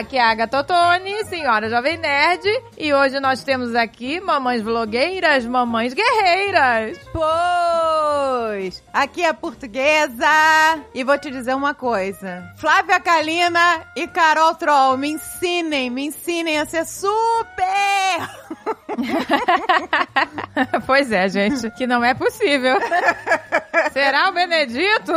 Aqui é a Agatha Totoni, senhora Jovem Nerd, e hoje nós temos aqui mamães vlogueiras, mamães guerreiras. Pois! Aqui é a portuguesa, e vou te dizer uma coisa. Flávia Kalina e Carol Troll, me ensinem, me ensinem a ser super! pois é, gente, que não é possível. Será o Benedito?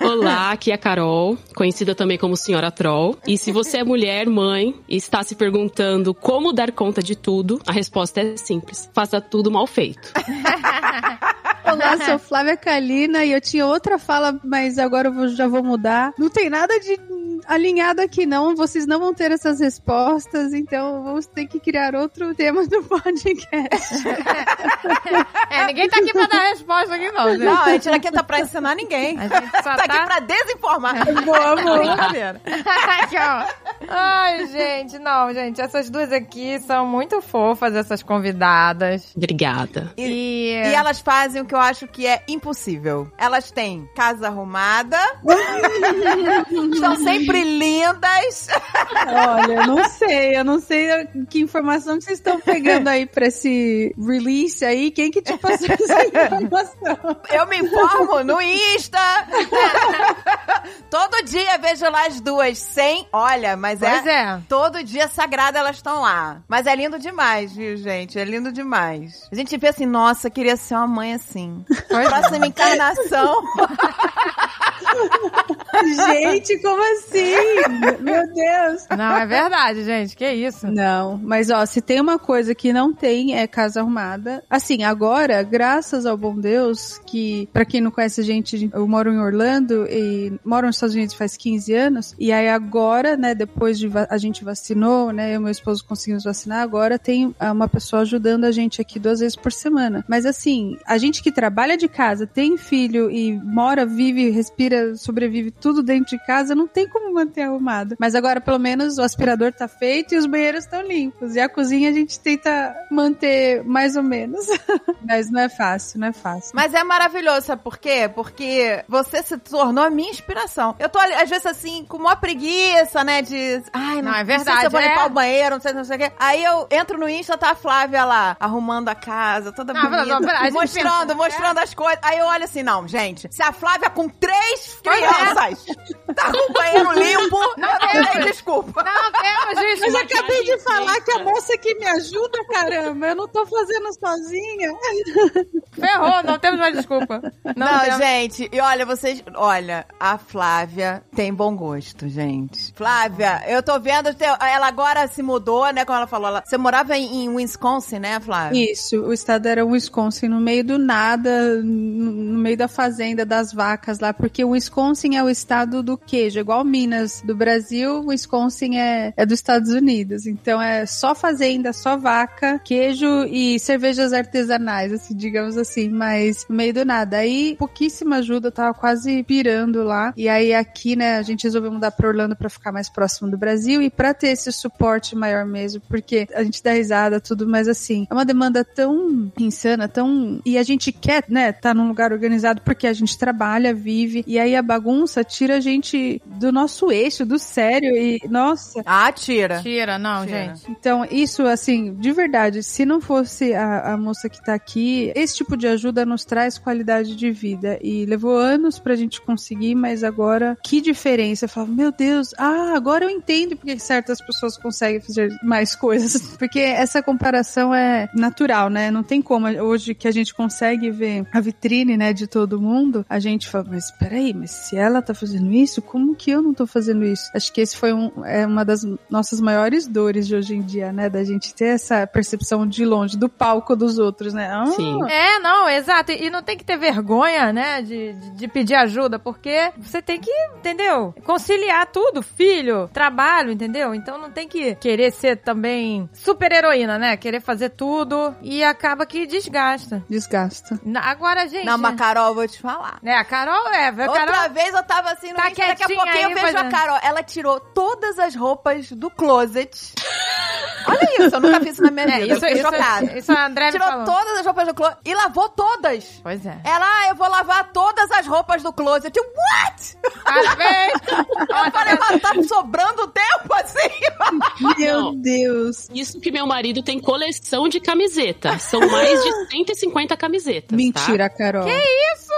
Olá, aqui é a Carol, conhecida também como Senhora Troll. E se você é mulher, mãe, e está se perguntando como dar conta de tudo, a resposta é simples: faça tudo mal feito. Olá, sou Flávia Kalina e eu tinha outra fala, mas agora eu já vou mudar. Não tem nada de alinhado aqui, não. Vocês não vão ter essas respostas, então vamos ter que criar outro tema do podcast. é, ninguém tá aqui pra dar resposta aqui, não. Gente. Não, a gente não aqui tá pra ensinar ninguém. A gente só tá, tá aqui pra desinformar. Boa, boa. Ai, gente, não, gente. Essas duas aqui são muito fofas, essas convidadas. Obrigada. E, e elas fazem o que eu acho que é impossível. Elas têm casa arrumada, estão sempre lindas. Olha, eu não sei, eu não sei que informação que vocês estão pegando aí pra esse release aí. Quem que te passou essa informação? Eu me informo no Insta. Todo dia vejo lá as duas sem. Olha, mas é, é. Todo dia sagrado elas estão lá. Mas é lindo demais, viu, gente? É lindo demais. A gente vê assim, nossa, queria ser uma mãe assim. Próxima é. encarnação. gente, como assim? Meu Deus. Não, é verdade, gente. Que isso? Não, mas ó, se tem uma coisa que não tem é casa arrumada. Assim, agora, graças ao bom Deus, que para quem não conhece a gente, eu moro em Orlando e moro nos Estados Unidos faz 15 anos. E aí agora, né, depois de a gente vacinou, né, eu e meu esposo conseguimos vacinar, agora tem uma pessoa ajudando a gente aqui duas vezes por semana. Mas assim, a gente que trabalha de casa, tem filho e mora, vive, respira, sobrevive tudo dentro de casa, não tem como manter arrumado. Mas agora, pelo menos, o aspirador tá feito e os banheiros estão limpos. E a cozinha a gente tenta manter mais ou menos. Mas não é fácil, não é fácil. Mas é maravilhoso, sabe por quê? Porque você se tornou a minha inspiração. Eu tô, às vezes, assim, com uma preguiça, né? De. Ai, não, Não, é Não sei verdade, se eu vou é. limpar o banheiro, não sei, não sei o quê. Aí eu entro no Insta, tá a Flávia lá, arrumando a casa, toda Não, bonita. não, não, mostrando, pensa- mostrando as coisas. Aí eu olho assim, não, gente, se a Flávia com três é. crianças tá com o banheiro limpo, Não não tem temos. desculpa. Não temos isso. Mas acabei de falar que a moça que me ajuda, caramba, eu não tô fazendo sozinha. Ferrou, não temos mais desculpa. Não, Não, temos. gente, e olha, vocês. Olha, a Flávia tem bom gosto, gente. Flávia, eu tô vendo. Ela agora se mudou, né? Como ela falou. Ela, você morava em, em Wisconsin, né, Flávia? Isso, o estado era Wisconsin, no meio do nada, no no meio da fazenda das vacas lá, porque o Wisconsin é o estado do queijo, igual Minas do Brasil, Wisconsin é, é dos Estados Unidos. Então é só fazenda, só vaca, queijo e cervejas artesanais, assim, digamos assim, mas no meio do nada. Aí pouquíssima ajuda, eu tava quase pirando lá. E aí aqui, né, a gente resolveu mudar pra Orlando pra ficar mais próximo do Brasil e pra ter esse suporte maior mesmo, porque a gente dá risada, tudo, mas assim, é uma demanda tão insana, tão. E a gente quer, né, tá num lugar organizado porque a gente trabalha, vive, e aí a bagunça tira a gente do nosso eixo, do sério, e nossa. Ah, tira. Tira, não, Tira. gente. Então, isso, assim, de verdade, se não fosse a, a moça que tá aqui, esse tipo de ajuda nos traz qualidade de vida. E levou anos pra gente conseguir, mas agora, que diferença. Eu falo, meu Deus, ah, agora eu entendo porque certas pessoas conseguem fazer mais coisas. Porque essa comparação é natural, né? Não tem como. Hoje que a gente consegue ver a vitrine, né, de todo mundo, a gente fala, mas peraí, mas se ela tá fazendo isso, como que eu não tô fazendo isso? Acho que esse foi um, é uma das nossas maiores dores de hoje em dia, né? Da gente ter essa percepção de longe, do palco dos outros, né? Ah, Sim. É, não, exato. E não tem que ter vergonha, né, de, de, de pedir ajuda, porque você tem que, entendeu? Conciliar tudo, filho, trabalho, entendeu? Então não tem que querer ser também super heroína, né? Querer fazer tudo e acaba que desgasta. Desgasta. Na- Agora, gente. Não, mas Carol, eu vou te falar. né, a Carol é, a Outra Carol. vez eu tava assim no Tá Insta, daqui a pouquinho eu aí, vejo a fazendo- Carol. Ela tirou todas as roupas do closet Olha isso, eu nunca fiz isso na minha É, vida. isso, eu fiquei isso, chocada. isso a André Tirou falou. todas as roupas do closet e lavou todas. Pois é. Ela, ah, eu vou lavar todas as roupas do closet. Eu, what? Parabéns! Eu falei, mas tá sobrando tempo assim? Meu Não. Deus. Isso que meu marido tem coleção de camiseta. São mais de 150 camisetas. Tá? Mentira, Carol.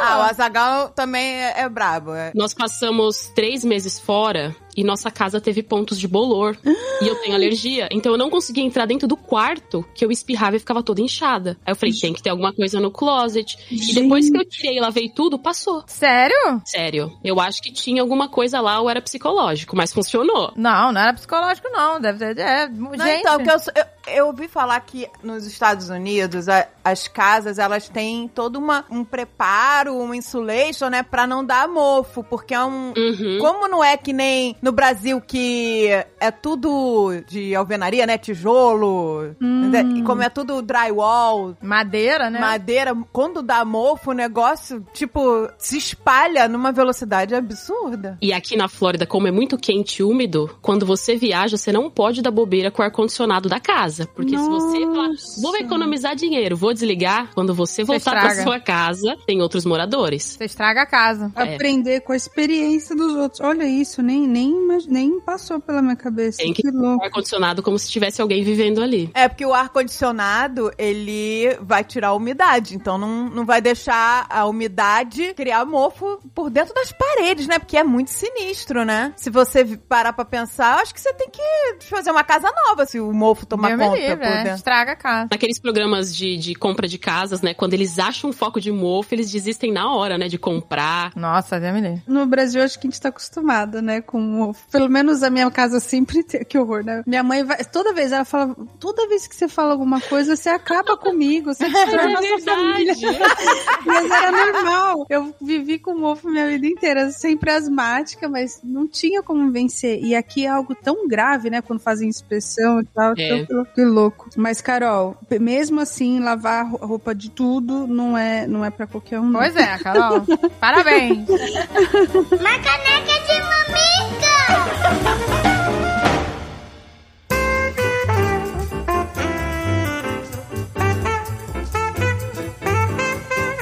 Ah, o Azagal também é, é brabo. é. Nós passamos três meses fora e nossa casa teve pontos de bolor. e eu tenho alergia. Então eu não conseguia entrar dentro do quarto que eu espirrava e ficava toda inchada. Aí eu falei, tem que ter alguma coisa no closet. E depois que eu tirei e lavei tudo, passou. Sério? Sério. Eu acho que tinha alguma coisa lá ou era psicológico, mas funcionou. Não, não era psicológico, não. Deve ter. É, Não, gente. então, que eu, eu, eu ouvi falar que nos Estados Unidos a- as casas elas têm todo uma, um preparo, um insulation, né, pra não dar mofo, porque é um. Uhum. Como não é que nem no Brasil que é tudo de alvenaria, né, tijolo, né, e como é tudo drywall, Madeira, né? madeira, quando dá mofo, o negócio, tipo, se espalha numa velocidade absurda. E aqui na Flórida, como é muito quente e úmido, quando você viaja, você não pode dar bobeira com o ar-condicionado da casa. Porque se você falar, vou economizar dinheiro, vou desligar, quando você voltar pra estraga. sua casa, tem outros moradores. Você estraga a casa. É. Aprender com a experiência dos outros. Olha isso, nem, nem, nem passou pela minha cabeça. Tem que que louco. ar-condicionado como se tivesse alguém vivendo ali. É porque o ar-condicionado, ele vai tirar a umidade. Então não, não vai deixar a umidade criar mofo por dentro das paredes, né? Porque é muito sinistro, né? Se você parar pra pensar, eu acho que você tem que fazer uma casa nova se o mofo tomar me conta livre, é. Estraga a casa. Naqueles programas de, de compra de casas, né? Quando eles acham um foco de mofo, eles desistem na hora, né? De comprar. Nossa, Deus me livre. No Brasil, acho que a gente tá acostumada, né? Com. o- Pelo menos a minha casa sempre tem. Que horror, né? Minha mãe vai. Toda vez ela fala. Toda vez que você fala alguma coisa, você acaba comigo. Você destrói a nossa família. Mas era normal. Eu vivi com mofo minha vida inteira. Sempre asmática, mas não tinha como vencer. E aqui é algo tão grave, né? Quando fazem inspeção e tal. É. Então, que louco. Mas, Carol, mesmo assim, lavar ro- roupa de tudo não é, não é pra qualquer um. Pois é, Carol. Parabéns. Uma caneca de mamica!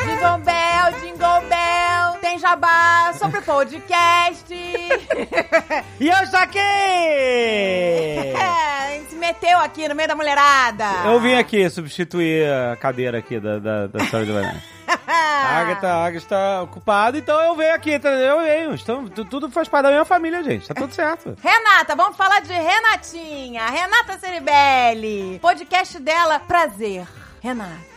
Jingle Bell, Jingle Bell, tem jabá sobre podcast. E eu estou aqui! meteu aqui no meio da mulherada. Eu vim aqui substituir a cadeira aqui da, da, da história do Banana. A Agatha, a Agatha está ocupada, então eu venho aqui, tá? eu venho. Então, tu- tudo faz parte da minha família, gente. Tá tudo certo. Renata, vamos falar de Renatinha. Renata Ceribelli. Podcast dela, Prazer. Renata.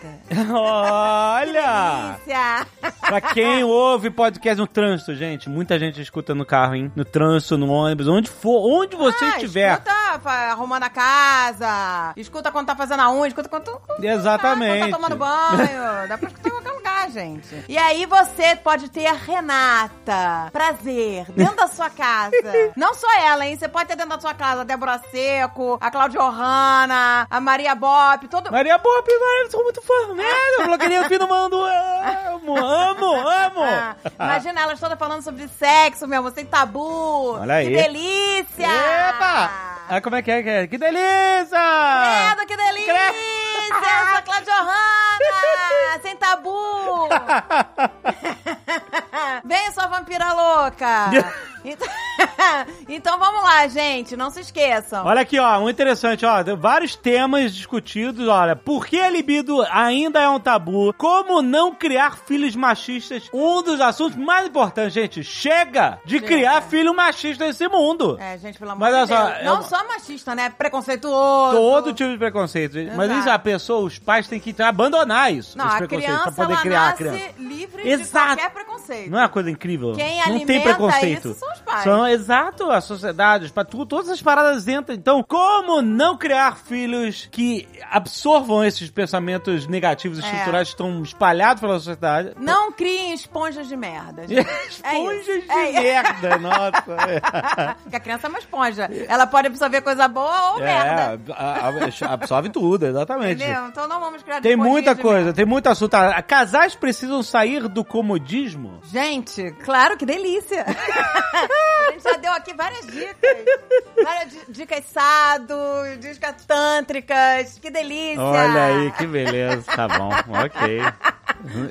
Olha! Delícia. Pra quem ouve podcast no trânsito, gente, muita gente escuta no carro, hein? No trânsito, no ônibus, onde for, onde você Ah, estiver. Escuta arrumando a casa. Escuta quando tá fazendo a unha. Escuta quando, quando Exatamente. tá tomando banho. Dá pra escutar em qualquer lugar, gente. E aí você pode ter a Renata. Prazer. Dentro da sua casa. Não só ela, hein? Você pode ter dentro da sua casa a Débora Seco, a Cláudia Ohana, a Maria Bop, todo... Maria eu sou muito né? Eu bloqueei aqui no mundo. Amo, amo, amo. Ah, imagina elas todas falando sobre sexo, meu amor, sem tabu. Olha aí. Que delícia! Epa! Ah, como é que é? que é? Delícia! Credo, que delícia! Eu sou Cláudia Ohana! Sem tabu! Vem, sua vampira louca! Então, então vamos lá, gente, não se esqueçam. Olha aqui, ó, muito interessante, ó. Vários temas discutidos, olha. Por que a libido ainda é um tabu? Como não criar filhos machistas? Um dos assuntos mais importantes, gente. Chega de criar filho machista nesse mundo. É, gente, pelo amor Mas de Deus. só, é não só machista, né? Preconceituoso. Todo tipo de preconceito. gente. Mas Exato. isso, a pessoa, os pais têm que abandonar isso. Não, a criança, pra poder ela criar a criança. livre Exato. de qualquer preconceito. Não é uma coisa incrível? Quem não tem preconceito. isso são os pais. São, exato, a sociedade, pra tu, todas as paradas entram. Então, como não criar filhos que absorvam esses pensamentos negativos É. estruturais que estão espalhados pela sociedade? Não criem esponjas de merda. gente. Esponjas É de É merda, nossa. Porque a criança é uma esponja. Ela pode absorver coisa boa ou merda. É, absorve tudo, exatamente. Entendeu? Então não vamos criar Tem muita coisa, merda. tem muito assunto. Ah, Casais precisam sair do comodismo? Gente, claro, que delícia. a gente já deu aqui várias dicas. Várias di- dicas sado, dicas tântricas. Que delícia. Olha aí, que beleza. Tá bom, ok.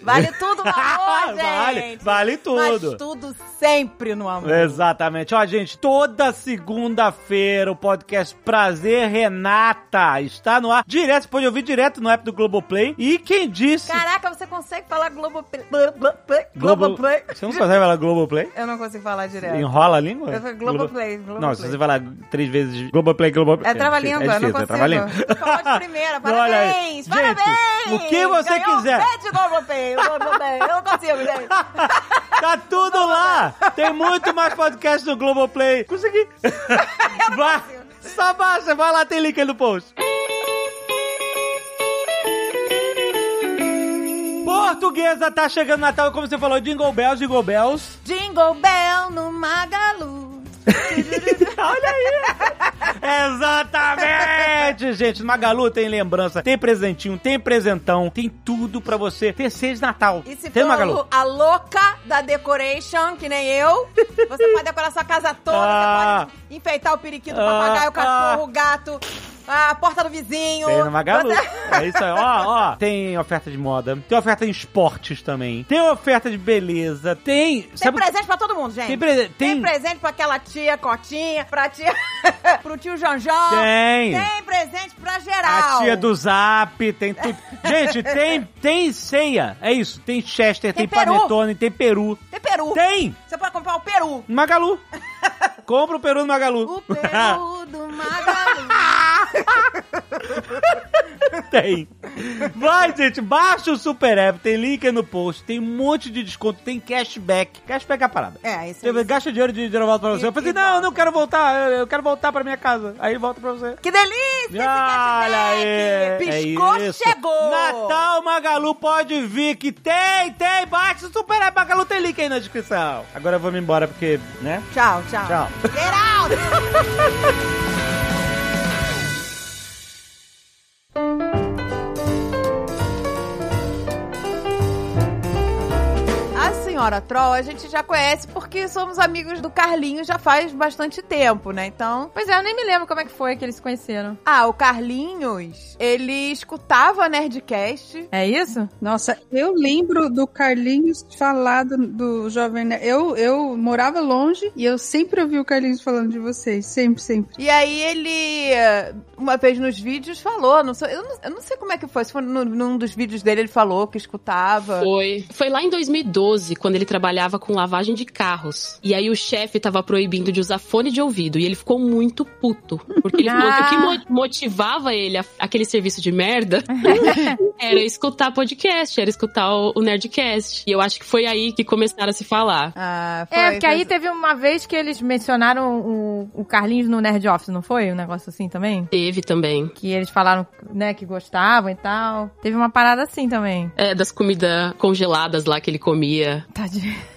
Vale tudo no amor, gente. vale, vale tudo. Mas tudo sempre no amor. Exatamente. Ó, gente, toda segunda-feira o podcast Prazer Renata está no ar. Direto, você pode ouvir direto no app do Globoplay. E quem disse... Caraca, você consegue falar Globoplay? Globo... Globoplay? Você não consegue falar Globoplay? Eu não consigo falar direto. Enrola a língua? Eu falo Globoplay, Globoplay. Não, se você falar três vezes Globoplay, Globoplay... É trava-língua, é eu não difícil, consigo. É trava-língua. Tu falou de primeira, Olha aí. parabéns, Gente, parabéns! o que você Ganhou quiser. Um pé de Globoplay, Globoplay. Eu não consigo, gente. Tá tudo lá! Tem muito mais podcast no Globoplay. Consegui! Vai! Só baixa, vai lá, tem link aí no post. Portuguesa, tá chegando Natal, como você falou, Jingle Bells, Jingle Bells. Jingle Bell no Magalu. Olha aí! Exatamente! Gente, Magalu tem lembrança, tem presentinho, tem presentão, tem tudo pra você ter ceia de Natal. E se tem for Magalu? a louca da decoration, que nem eu, você pode decorar sua casa toda, Ah. você pode enfeitar o periquito, o Ah, papagaio, o cachorro, ah. o gato, a porta do vizinho. Tem no Magalu. Você- É isso aí. Ó, ó. Tem oferta de moda. Tem oferta em esportes também. Tem oferta de beleza. Tem. Tem sabe- presente pra todo mundo, gente. Tem pre- tem- presente pra aquela tia Cotinha, pra tia... pro tio Janjão. Tem. Tem presente pra geral. A tia do Zap, tem tudo. Gente, tem, tem ceia. É isso. Tem Chester, tem, Tem peru. Panetone, tem Peru. Tem peru. Tem! Você pode comprar o peru. Magalu. Compra o Peru no Magalu. O peru do Magalu. Tem. Vai, gente, baixa o Super App, tem link aí no post, tem um monte de desconto, tem cashback. Cashback é a parada. É, isso aí. gasta dinheiro de dinheiro volta pra você. Eu falei, e não, eu não quero voltar, eu, eu quero voltar pra minha casa. Aí volta pra você. Que delícia esse Olha aí. Piscou, é chegou. Natal Magalu pode vir que tem, tem, baixa o Super App Magalu, tem link aí na descrição. Agora eu vou me embora porque, né? Tchau, tchau. Tchau. Get out! A senhora Troll a gente já conhece porque somos amigos do Carlinhos já faz bastante tempo, né? Então. Pois é, eu nem me lembro como é que foi que eles se conheceram. Ah, o Carlinhos, ele escutava Nerdcast. É isso? Nossa, eu lembro do Carlinhos falar do, do Jovem Nerd. Eu, eu morava longe e eu sempre ouvi o Carlinhos falando de vocês. Sempre, sempre. E aí ele, uma vez nos vídeos, falou, não sei, eu, não, eu não sei como é que foi, se foi no- num dos vídeos dele ele falou que escutava. Foi. Foi lá em 2012, quando ele trabalhava com lavagem de carros. E aí o chefe tava proibindo de usar fone de ouvido. E ele ficou muito puto. Porque ele falou que o que mo- motivava ele a aquele serviço de merda era escutar podcast, era escutar o, o Nerdcast. E eu acho que foi aí que começaram a se falar. Ah, foi. É, porque aí teve uma vez que eles mencionaram o, o Carlinhos no Nerd Office, não foi? Um negócio assim também? Teve também. Que eles falaram, né, que gostavam e tal. Teve uma parada assim também. É, das comidas congeladas lá que ele comia. Tadinho.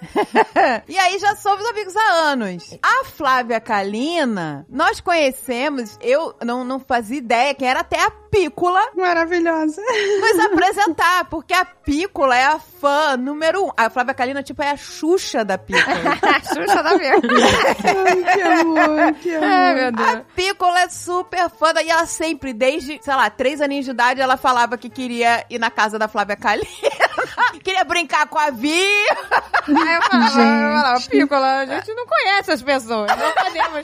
E aí já somos amigos há anos. A Flávia Kalina, nós conhecemos, eu não, não fazia ideia quem era até a Pícola Maravilhosa. nos apresentar, porque a Pícola é a fã número um. A Flávia Kalina, tipo, é a Xuxa da Pícola. Xuxa da merda. Ai, que amor, que amor. Ai, meu A Deus. Pícola é super fã, e ela sempre, desde, sei lá, três aninhos de idade, ela falava que queria ir na casa da Flávia Kalina, queria brincar com a Vi. Aí eu falava, eu falava, Pícola, a gente não conhece as pessoas. Não podemos,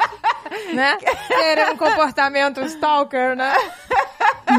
né? Ter um comportamento stalker, né?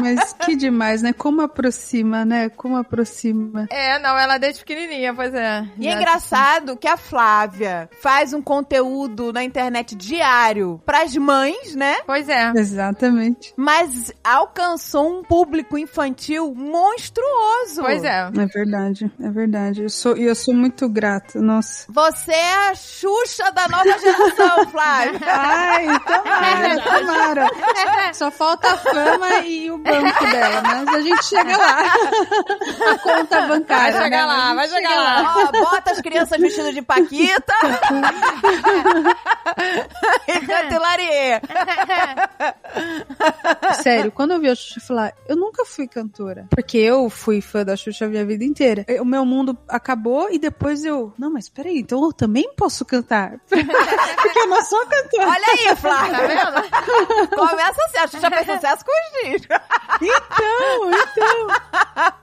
Mas que demais, né? Como aproxima, né? Como aproxima. É, não, ela desde pequenininha, pois é. E é engraçado que a Flávia faz um conteúdo na internet diário pras mães, né? Pois é. Exatamente. Mas alcançou um público infantil monstruoso. Pois é. É verdade, é verdade. Eu sou, e eu sou muito grata, nossa. Você é a Xuxa da nova geração, Flávia. Ai, tomara, tomara. Só falta a fama e o banco dela, mas a gente chega lá. A conta bancária. Vai chegar né? lá, vai chegar lá. Ó, bota as crianças vestidas de Paquita e canta Hilarie. Sério, quando eu vi a Xuxa falar, eu nunca fui cantora. Porque eu fui fã da Xuxa a minha vida inteira. O meu mundo acabou e depois eu. Não, mas peraí, então eu também posso cantar. porque eu não sou cantora. Olha aí, Flávia. Tá vendo? Começa assim, a Xuxa fez sucesso com os discos. Então, então.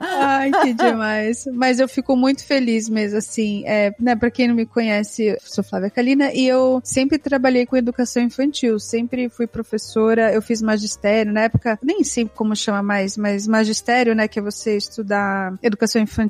Ai, que demais. Mas eu fico muito feliz mesmo, assim. É, né, pra quem não me conhece, eu sou Flávia Kalina e eu sempre trabalhei com educação infantil. Sempre fui professora, eu fiz magistério. Na época, nem sei como chama mais, mas magistério, né, que é você estudar educação infantil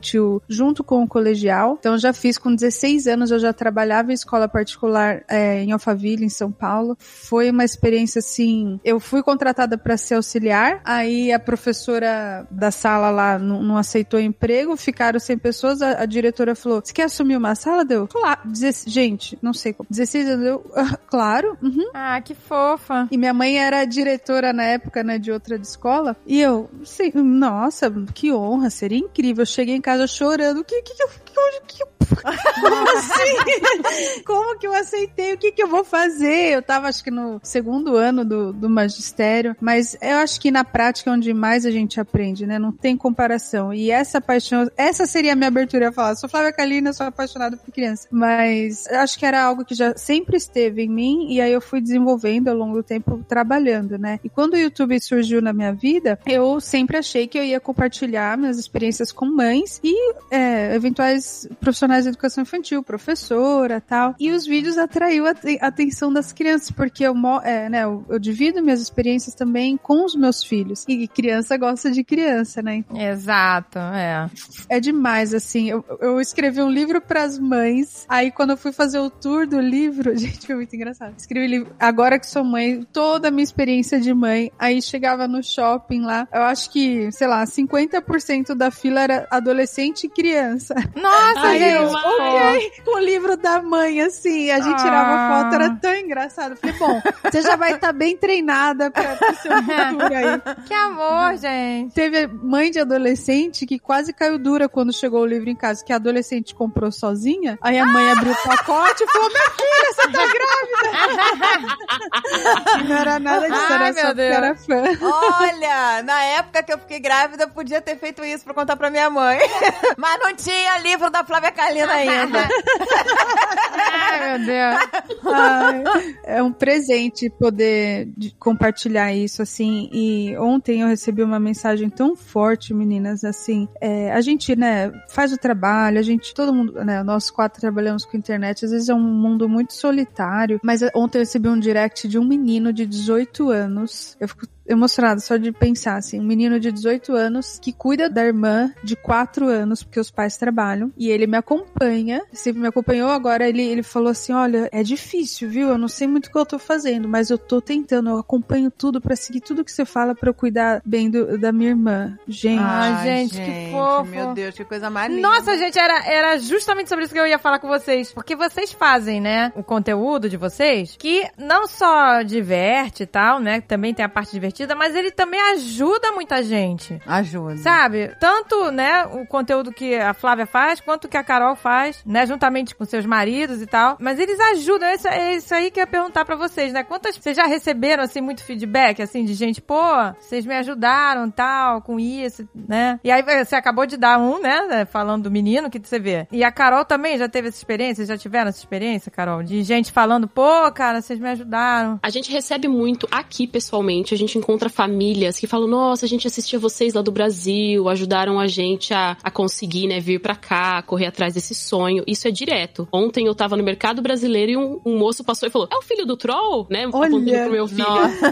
junto com o colegial. Então, eu já fiz com 16 anos, eu já trabalhava em escola particular é, em Alphaville, em São Paulo. Foi uma experiência, assim, eu fui contratada para ser auxiliar, aí a professora da sala lá não, não aceitou emprego, ficaram sem pessoas, a, a diretora falou, você quer assumir uma sala? Deu, claro, Dezesse- gente, não sei como, 16 anos, eu, "Ah, claro, uhum. Ah, que fofa. E minha mãe era diretora na época, né, de outra de escola. E eu, sim, nossa, que honra, seria incrível. Eu cheguei em casa chorando. Que que que eu que, que, como assim? Como que eu aceitei? O que que eu vou fazer? Eu tava, acho que no segundo ano do, do magistério, mas eu acho que na prática é onde mais a gente aprende, né? Não tem comparação. E essa paixão, essa seria a minha abertura. Ia falar, sou Flávia Kalina, sou apaixonada por criança. Mas acho que era algo que já sempre esteve em mim e aí eu fui desenvolvendo ao longo do tempo trabalhando, né? E quando o YouTube surgiu na minha vida, eu sempre achei que eu ia compartilhar minhas experiências com mães e é, eventuais profissionais de educação infantil, professora tal. E os vídeos atraiu a a atenção das crianças, porque eu, é, né, eu, eu divido minhas experiências também com os meus filhos. E criança gosta de criança, né? Exato, é. É demais, assim. Eu, eu escrevi um livro pras mães. Aí, quando eu fui fazer o tour do livro, gente, foi muito engraçado. Escrevi livro, agora que sou mãe, toda a minha experiência de mãe. Aí chegava no shopping lá. Eu acho que, sei lá, 50% da fila era adolescente e criança. Nossa, Aí gente. eu, ok, o livro da mãe, assim, a gente tirava Ah. foto, era tão engraçado. Falei, bom, você já vai estar bem treinada pra pro seu futuro aí. Que amor, gente. Teve mãe de adolescente que quase caiu dura quando chegou o livro em casa, que a adolescente comprou sozinha. Aí a mãe abriu o pacote e falou: Minha filha, você tá grávida! não era nada disso, era só Deus. era fã. Olha, na época que eu fiquei grávida, eu podia ter feito isso pra contar pra minha mãe. Mas não tinha livro da Flávia Kalina ainda. Ai, meu Deus. Ai, é um presente poder de- compartilhar isso, assim. E ontem eu recebi uma mensagem tão forte, meninas, assim. é, a gente, né, faz o trabalho, a gente, todo mundo, né, nós quatro trabalhamos com internet, às vezes é um mundo muito solitário. Mas ontem eu recebi um direct de um menino de 18 anos. Eu fico emocionada só de pensar, assim, um menino de 18 anos que cuida da irmã de 4 anos, porque os pais trabalham, e ele me acompanha, sempre me acompanhou, agora ele, ele falou assim, olha, é difícil, viu, eu não sei muito o que eu tô fazendo, mas eu tô tentando, eu acompanho tudo pra seguir tudo que você fala pra eu cuidar bem do- da minha irmã. Gente, Ai, gente, que fofo. Meu Deus, que coisa mais linda. Nossa, gente, era, era justamente sobre isso que eu ia falar com vocês. Porque vocês fazem, né, o conteúdo de vocês, que não só diverte e tal, né, também tem a parte divertida, mas ele também ajuda muita gente. Ajuda. Sabe? Tanto, né, o conteúdo que a Flávia faz, quanto que a Carol faz, né, juntamente com seus maridos e tal. Mas eles ajudam, isso, é isso aí que eu ia perguntar pra vocês, né? Quantas vocês já receberam, assim, muito feedback, assim, de gente, pô, vocês me ajudaram, tal, com isso, né? E aí você acabou de dar um, né, falando do menino que você vê. E a Carol também já teve essa experiência, já tiveram essa experiência, Carol? De gente falando, pô, cara, vocês me ajudaram. A gente recebe muito aqui pessoalmente, a gente encontra famílias que falam: Nossa, a gente assistia vocês lá do Brasil, ajudaram a gente a, a conseguir, né, vir pra cá, correr atrás desse sonho. Isso é direto. Ontem eu tava no mercado brasileiro e um, um moço passou e falou: É o filho do Troll? Né? Apontando pro meu filho.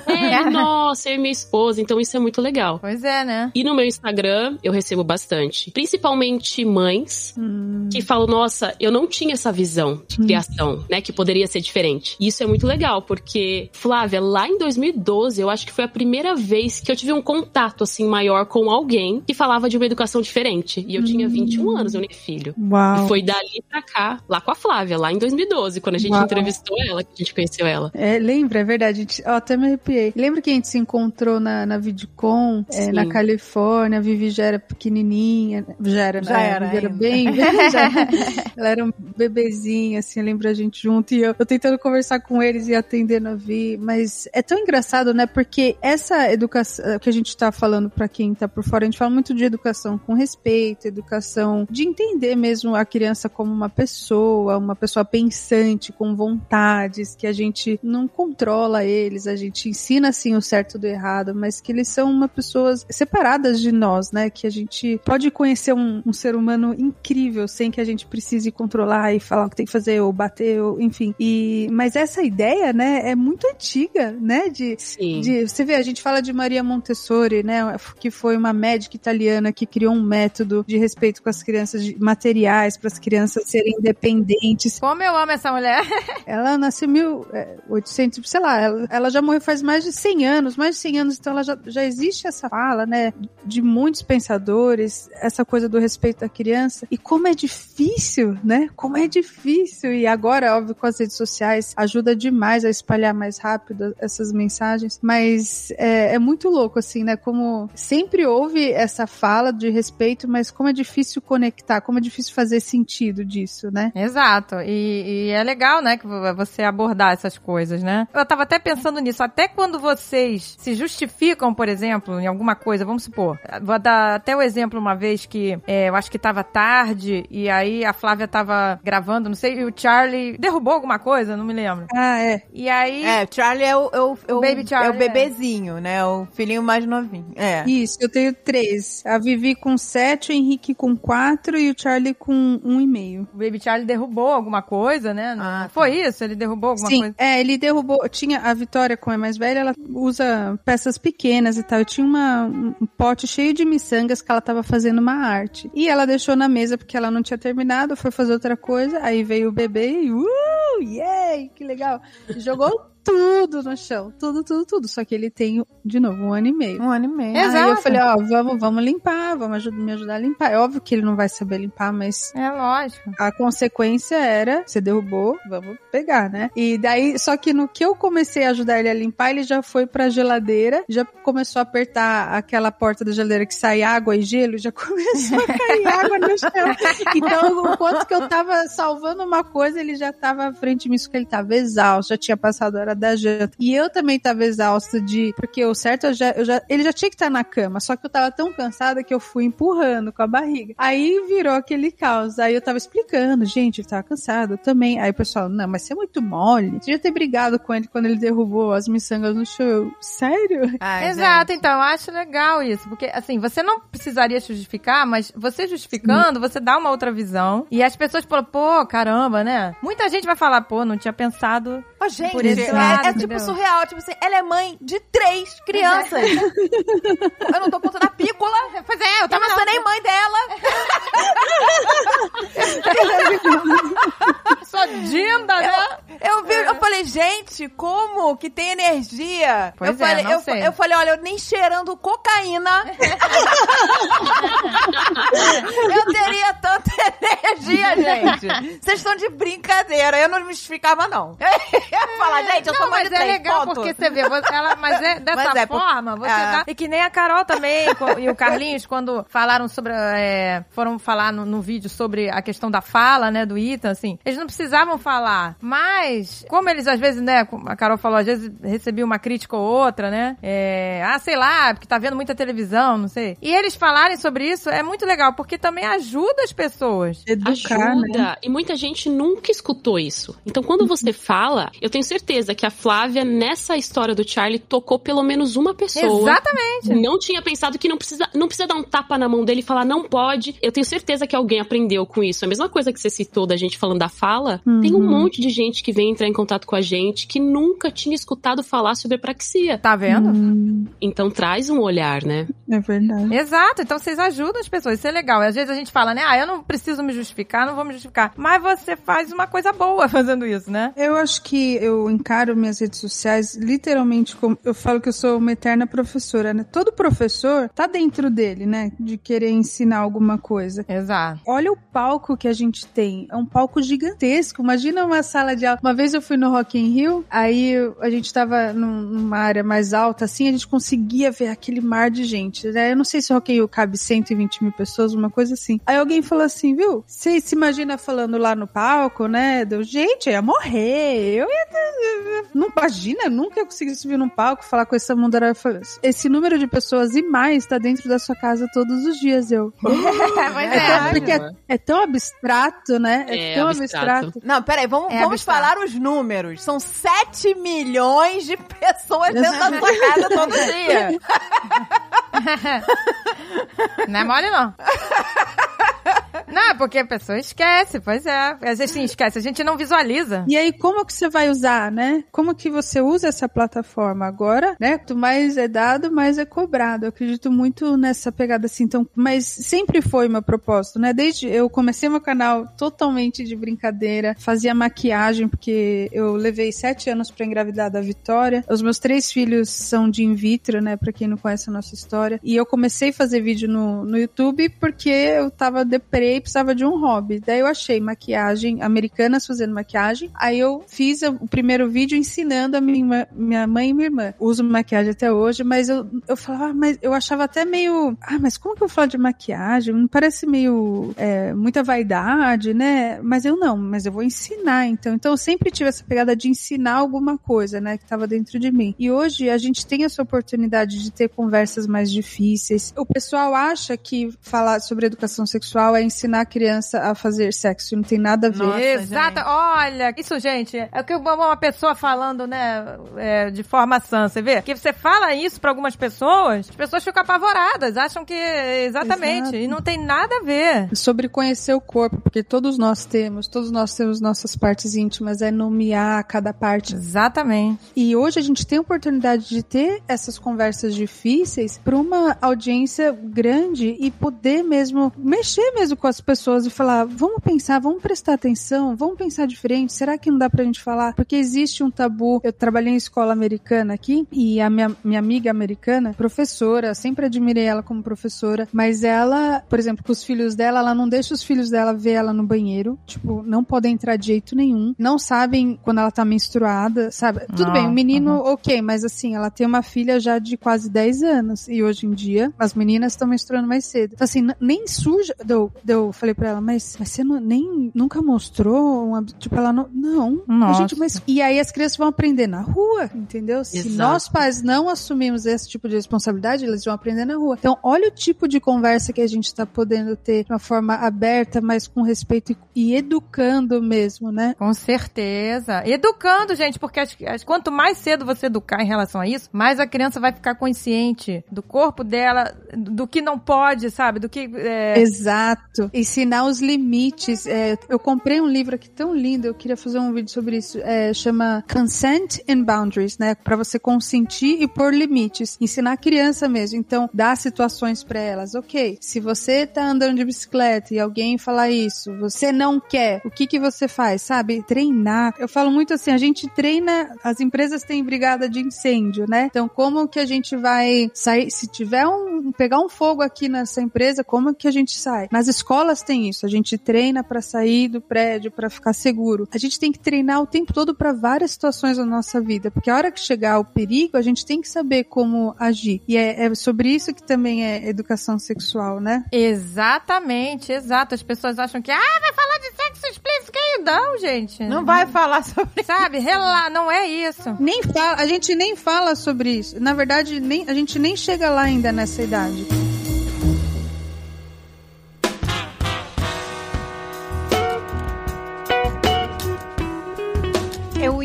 É, nossa, eu e minha esposa. Então isso é muito legal. Pois é, né? E no meu Instagram eu recebo bastante. Principalmente mães que falam: Nossa, eu não tinha essa visão de criação, né? Que poderia ser diferente. E isso é muito legal, porque, Flávia, lá em 2012, eu acho que foi a primeira vez que eu tive um contato, assim, maior com alguém que falava de uma educação diferente. E eu tinha 21 anos, eu nem filho. Uau. E foi dali pra cá, lá com a Flávia, lá em 2012, quando a gente Uau. entrevistou ela, que a gente conheceu ela. É, lembra, é verdade. A gente- ó, até me arrepiei. Lembra que a gente se encontrou na, na Vidcon, é, na Califórnia, a Vivi já era pequenininha. Já era, Já né? era era ainda. bem. já- ela era um bebezinha, assim, lembra a gente junto. E eu, eu tentando conversar com eles e atendendo a Vi. Mas é tão engraçado, né? Porque essa educação que a gente tá falando pra quem tá por fora, a gente fala muito de educação com respeito, educação de entender mesmo a criança como uma pessoa, uma pessoa pensante, com vontades, que a gente não controla eles, a gente ensina assim o certo do errado, mas que eles são uma pessoas separadas de nós, né? Que a gente pode conhecer um, um ser humano incrível sem que a gente precise controlar e falar o que tem que fazer, ou bater, ou enfim. E, mas essa ideia, né, é muito antiga, né? De, Sim. de- você vê, a gente fala de Maria Montessori, né? Que foi uma médica italiana que criou um método de respeito com as crianças, de materiais, para as crianças serem independentes. Como eu amo essa mulher. Ela nasceu em 1800, sei lá, ela, ela já morreu faz mais de 100 anos, mais de 100 anos, então ela já, já existe essa fala, né? De muitos pensadores, essa coisa do respeito à criança. E como é difícil, né? Como é difícil. E agora, óbvio, com as redes sociais, ajuda demais a espalhar mais rápido essas mensagens. Mas é, é muito louco, assim, né? Como sempre houve essa fala de respeito, mas como é difícil conectar, como é difícil fazer sentido disso, né? Exato. E, e é legal, né, que vo- você abordar essas coisas, né? Eu tava até pensando nisso. Até quando vocês se justificam, por exemplo, em alguma coisa, vamos supor. Vou dar até o exemplo uma vez que é, eu acho que tava tarde e aí a Flávia tava gravando, não sei, e o Charlie derrubou alguma coisa, não me lembro. Ah, é. E aí. É, Charlie é o, é o, é o, Baby Charlie, é o bebezinho, né? O filhinho mais novinho. É. Isso, eu tenho três. A Vivi com sete, o Henrique com quatro e o Charlie com um e meio. O Baby Charlie derrubou alguma coisa, né? Ah, tá. foi isso? Ele derrubou alguma Sim, coisa? é, ele derrubou. Tinha a Vitória, como é mais velha, ela usa peças pequenas e tal. E tinha uma, um pote cheio de miçangas que ela tava fazendo uma arte. E ela deixou na mesa porque ela não tinha terminado, foi fazer outra coisa. Aí veio o bebê e, uh, yay, que legal. Jogou tudo no chão. Tudo, tudo, tudo. Só que ele tem, de novo, um ano e meio. Um ano e meio. Exato. Aí eu falei, ó, vamos, vamos limpar, vamos aju- me ajudar a limpar. É óbvio que ele não vai saber limpar, mas É lógico. a consequência era, você derrubou, vamos pegar, né? E daí, só que no que eu comecei a ajudar ele a limpar, ele já foi pra geladeira, já começou a apertar aquela porta da geladeira que sai água e gelo, já começou a cair água no chão. Então, o quanto que eu tava salvando uma coisa, ele já tava à frente de mim, isso que ele tava exausto, já tinha passado a hora da janta. E eu também tava exausta de, porque o certo, eu já, eu já, ele já tinha que estar na cama, só que eu tava tão cansada que eu fui empurrando com a barriga. Aí virou aquele caos. Aí eu tava explicando, gente, ele tava cansado eu também. Aí o pessoal, não, mas você é muito mole. Você já ter brigado com ele quando ele derrubou as miçangas no show. Eu, Sério? Ai, Exato, então, eu acho legal isso. Porque, assim, você não precisaria justificar, mas você justificando, você dá uma outra visão. E as pessoas falam, pô, caramba, né? Muita gente vai falar, pô, não tinha pensado. Ô, gente, Por esse é, lado, é tipo entendeu? surreal. Tipo assim, ela é mãe de três crianças. eu não tô contando a pícola. Pois é, eu Eu tava não sou nem mãe dela. sou Dinda, né? Eu vi, eu falei, gente, como que tem energia? Pois eu é, falei, eu, sei. eu falei, olha, eu nem cheirando cocaína. eu teria tanta energia, gente. Vocês estão de brincadeira. Eu não me justificava, não. Eu ia falar, gente, eu não, mas é legal ponto. porque você vê, ela, mas é dessa Mas é, forma, você é. dá. E que nem a Carol também, e o Carlinhos, quando falaram sobre. é, foram falar no, no vídeo sobre a questão da fala, né, do Ethan, assim, eles não precisavam falar. Mas, como eles às vezes, né, como a Carol falou, às vezes recebiam uma crítica ou outra, né? É, ah, sei lá, porque tá vendo muita televisão, não sei. E eles falarem sobre isso é muito legal, porque também ajuda as pessoas. Educar, né? Ajuda. E muita gente nunca escutou isso. Então, quando você fala, eu tenho certeza que a Flávia, nessa história do Charlie, tocou pelo menos uma pessoa. Exatamente. Não tinha pensado que não precisa, não precisa dar um tapa na mão dele e falar não pode. Eu tenho certeza que alguém aprendeu com isso. A mesma coisa que você citou da gente falando da fala, tem um monte de gente que vem entrar em contato com a gente que nunca tinha escutado falar sobre apraxia. Tá vendo? Hum, Então traz um olhar, né? é verdade. Exato, então vocês ajudam as pessoas, isso é legal. Às vezes a gente fala, né, ah, eu não preciso me justificar, não vou me justificar. ficar. Mas você faz uma coisa boa fazendo isso, né? Eu acho que eu encaro minhas redes sociais literalmente como eu falo que eu sou uma eterna professora, né? Todo professor tá dentro dele, né? De querer ensinar alguma coisa. Exato. Olha o palco que a gente tem. É um palco gigantesco. Imagina uma sala de aula. Uma vez eu fui no Rock in Rio, aí a gente tava num- numa área mais alta, assim, a gente conseguia ver aquele mar de gente. né? Eu não sei se o Rock in Rio cabe 120 mil pessoas, uma coisa assim. Aí alguém falou assim, viu? Você se imagina falando lá no palco, né? Deu, gente, eu ia morrer. Eu ia... Não imagina, eu nunca ia conseguir subir num palco e falar com essa mundaréu. Eu falei, Esse número de pessoas e mais tá dentro da sua casa todos os dias, eu. Pois É, é. tão, porque é, é tão abstrato, né? É, É tão abstrato. abstrato. Não, peraí, vamos, É vamos falar os números. São 7 milhões de pessoas dentro da sua casa todo dia. Não é mole, não. Não, porque a pessoa esquece, pois é. Vezes sim, esquece, a gente não visualiza. E aí, como que você vai usar, né? Como que você usa essa plataforma agora, né? Quanto mais é dado, mais é cobrado. Eu acredito muito nessa pegada assim. Então, mas sempre foi meu propósito, né? Desde eu comecei meu canal totalmente de brincadeira, fazia maquiagem porque eu levei sete anos pra engravidar da Vitória. Os meus três filhos são de in vitro, né? Pra quem não conhece a nossa história. E eu comecei a fazer vídeo no, no YouTube porque eu tava deprê precisava de um hobby. Daí eu achei maquiagem, americanas fazendo maquiagem. Aí eu fiz o primeiro vídeo ensinando a minha, minha mãe e minha irmã. Uso maquiagem até hoje, mas eu, eu falava, ah, mas eu achava até meio. Ah, mas como que eu falo de maquiagem? Não parece meio. é, muita vaidade, né? Mas eu não, mas eu vou ensinar então. Então eu sempre tive essa pegada de ensinar alguma coisa, né? Que tava dentro de mim. E hoje a gente tem essa oportunidade de ter conversas mais difíceis. O pessoal acha que falar sobre educação sexual é ensinar a criança a fazer sexo. Não tem nada a ver. Nossa, Exato, gente. olha, isso, gente, é o que uma- uma pessoa falando, né, é, de forma sã, você vê? Que você fala isso pra algumas pessoas, as pessoas ficam apavoradas, acham que, exatamente, Exato. e não tem nada a ver. sobre conhecer o corpo, porque todos nós temos, todos nós temos nossas partes íntimas, é nomear cada parte. Exatamente. E hoje a gente tem a oportunidade de ter essas conversas difíceis para uma audiência grande e poder mesmo mexer mesmo com as pessoas e falar, vamos pensar, vamos prestar atenção, vamos pensar diferente, será que não dá pra gente falar? Porque existe um tabu. Eu trabalhei em escola americana aqui e a minha, minha amiga americana, professora, sempre admirei ela como professora, mas ela, por exemplo, com os filhos dela, ela não deixa os filhos dela ver ela no banheiro, tipo, não podem entrar de jeito nenhum, não sabem quando ela tá menstruada, sabe? Tudo Não, bem, o menino, ok, mas assim, ela tem uma filha já de quase 10 anos e hoje em dia as meninas estão menstruando mais cedo. Então, assim, nem suja. Eu, falei pra ela, mas, mas você não, nem nunca mostrou? Uma, tipo, ela não. Não. Nossa. Gente, mas, e aí as crianças vão aprender na rua, entendeu? Se Exato. nós pais não assumimos esse tipo de responsabilidade, eles vão aprender na rua. Então, olha o tipo de conversa que a gente tá podendo ter de uma forma aberta, mas com respeito e, e educando mesmo, né? Com certeza. Educando, gente, porque acho que quanto mais cedo você educar em relação a isso, mais a criança vai ficar consciente do corpo dela, do que não pode, sabe? Do que. é, Exato. Ensinar os limites. É, eu comprei um livro aqui tão lindo, eu queria fazer um vídeo sobre isso. É, chama Consent and Boundaries, né? Pra você consentir e pôr limites. Ensinar a criança mesmo. Então, dar situações pra elas. Ok, se você tá andando de bicicleta e alguém falar isso, você não quer, o que que você faz, sabe? Treinar. Eu falo muito assim, a gente treina, as empresas têm brigada de incêndio, né? Então, como que a gente vai sair, se tiver um, pegar um fogo aqui nessa empresa, como que a gente sai? Nas escolas tem isso, a gente treina pra sair do prédio, pra ficar seguro. A gente tem que treinar o tempo todo pra várias situações da nossa vida, porque a hora que chegar o perigo, a gente tem que saber como agir. E é, é sobre isso que também é educação sexual, né? Exatamente, exato. As pessoas acham que, ah, vai falar de sexo explícito. Que não, gente. Não vai falar sobre Sabe, relaxa, não é isso. Nem fala, a gente nem fala sobre isso. Na verdade, nem, a gente nem chega lá ainda nessa idade.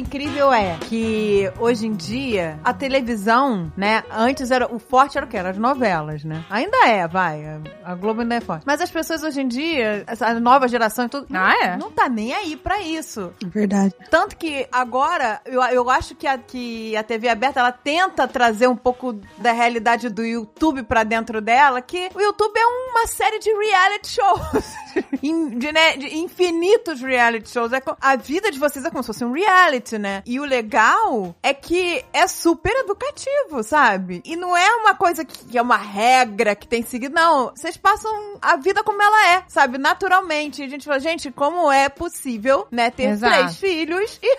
Incrível é que hoje em dia a televisão, né? Antes era o forte era o que? Eram as novelas, né? Ainda é, vai. A Globo ainda é forte. Mas as pessoas hoje em dia, essa nova geração e tudo, Ah, é? não tá nem aí pra isso. Verdade. Tanto que agora, eu, eu acho que a, que a TV aberta, ela tenta trazer um pouco da realidade do YouTube pra dentro dela, que o YouTube é uma série de reality shows. De, né, de infinitos reality shows. É a vida de vocês é como se fosse um reality, né? E o legal é que é super educativo, sabe? E não é uma coisa que, que é uma regra que tem seguido, não. Vocês passam a vida como ela é, sabe? Naturalmente. E a gente fala, gente, como é possível, né, ter Exato. três filhos e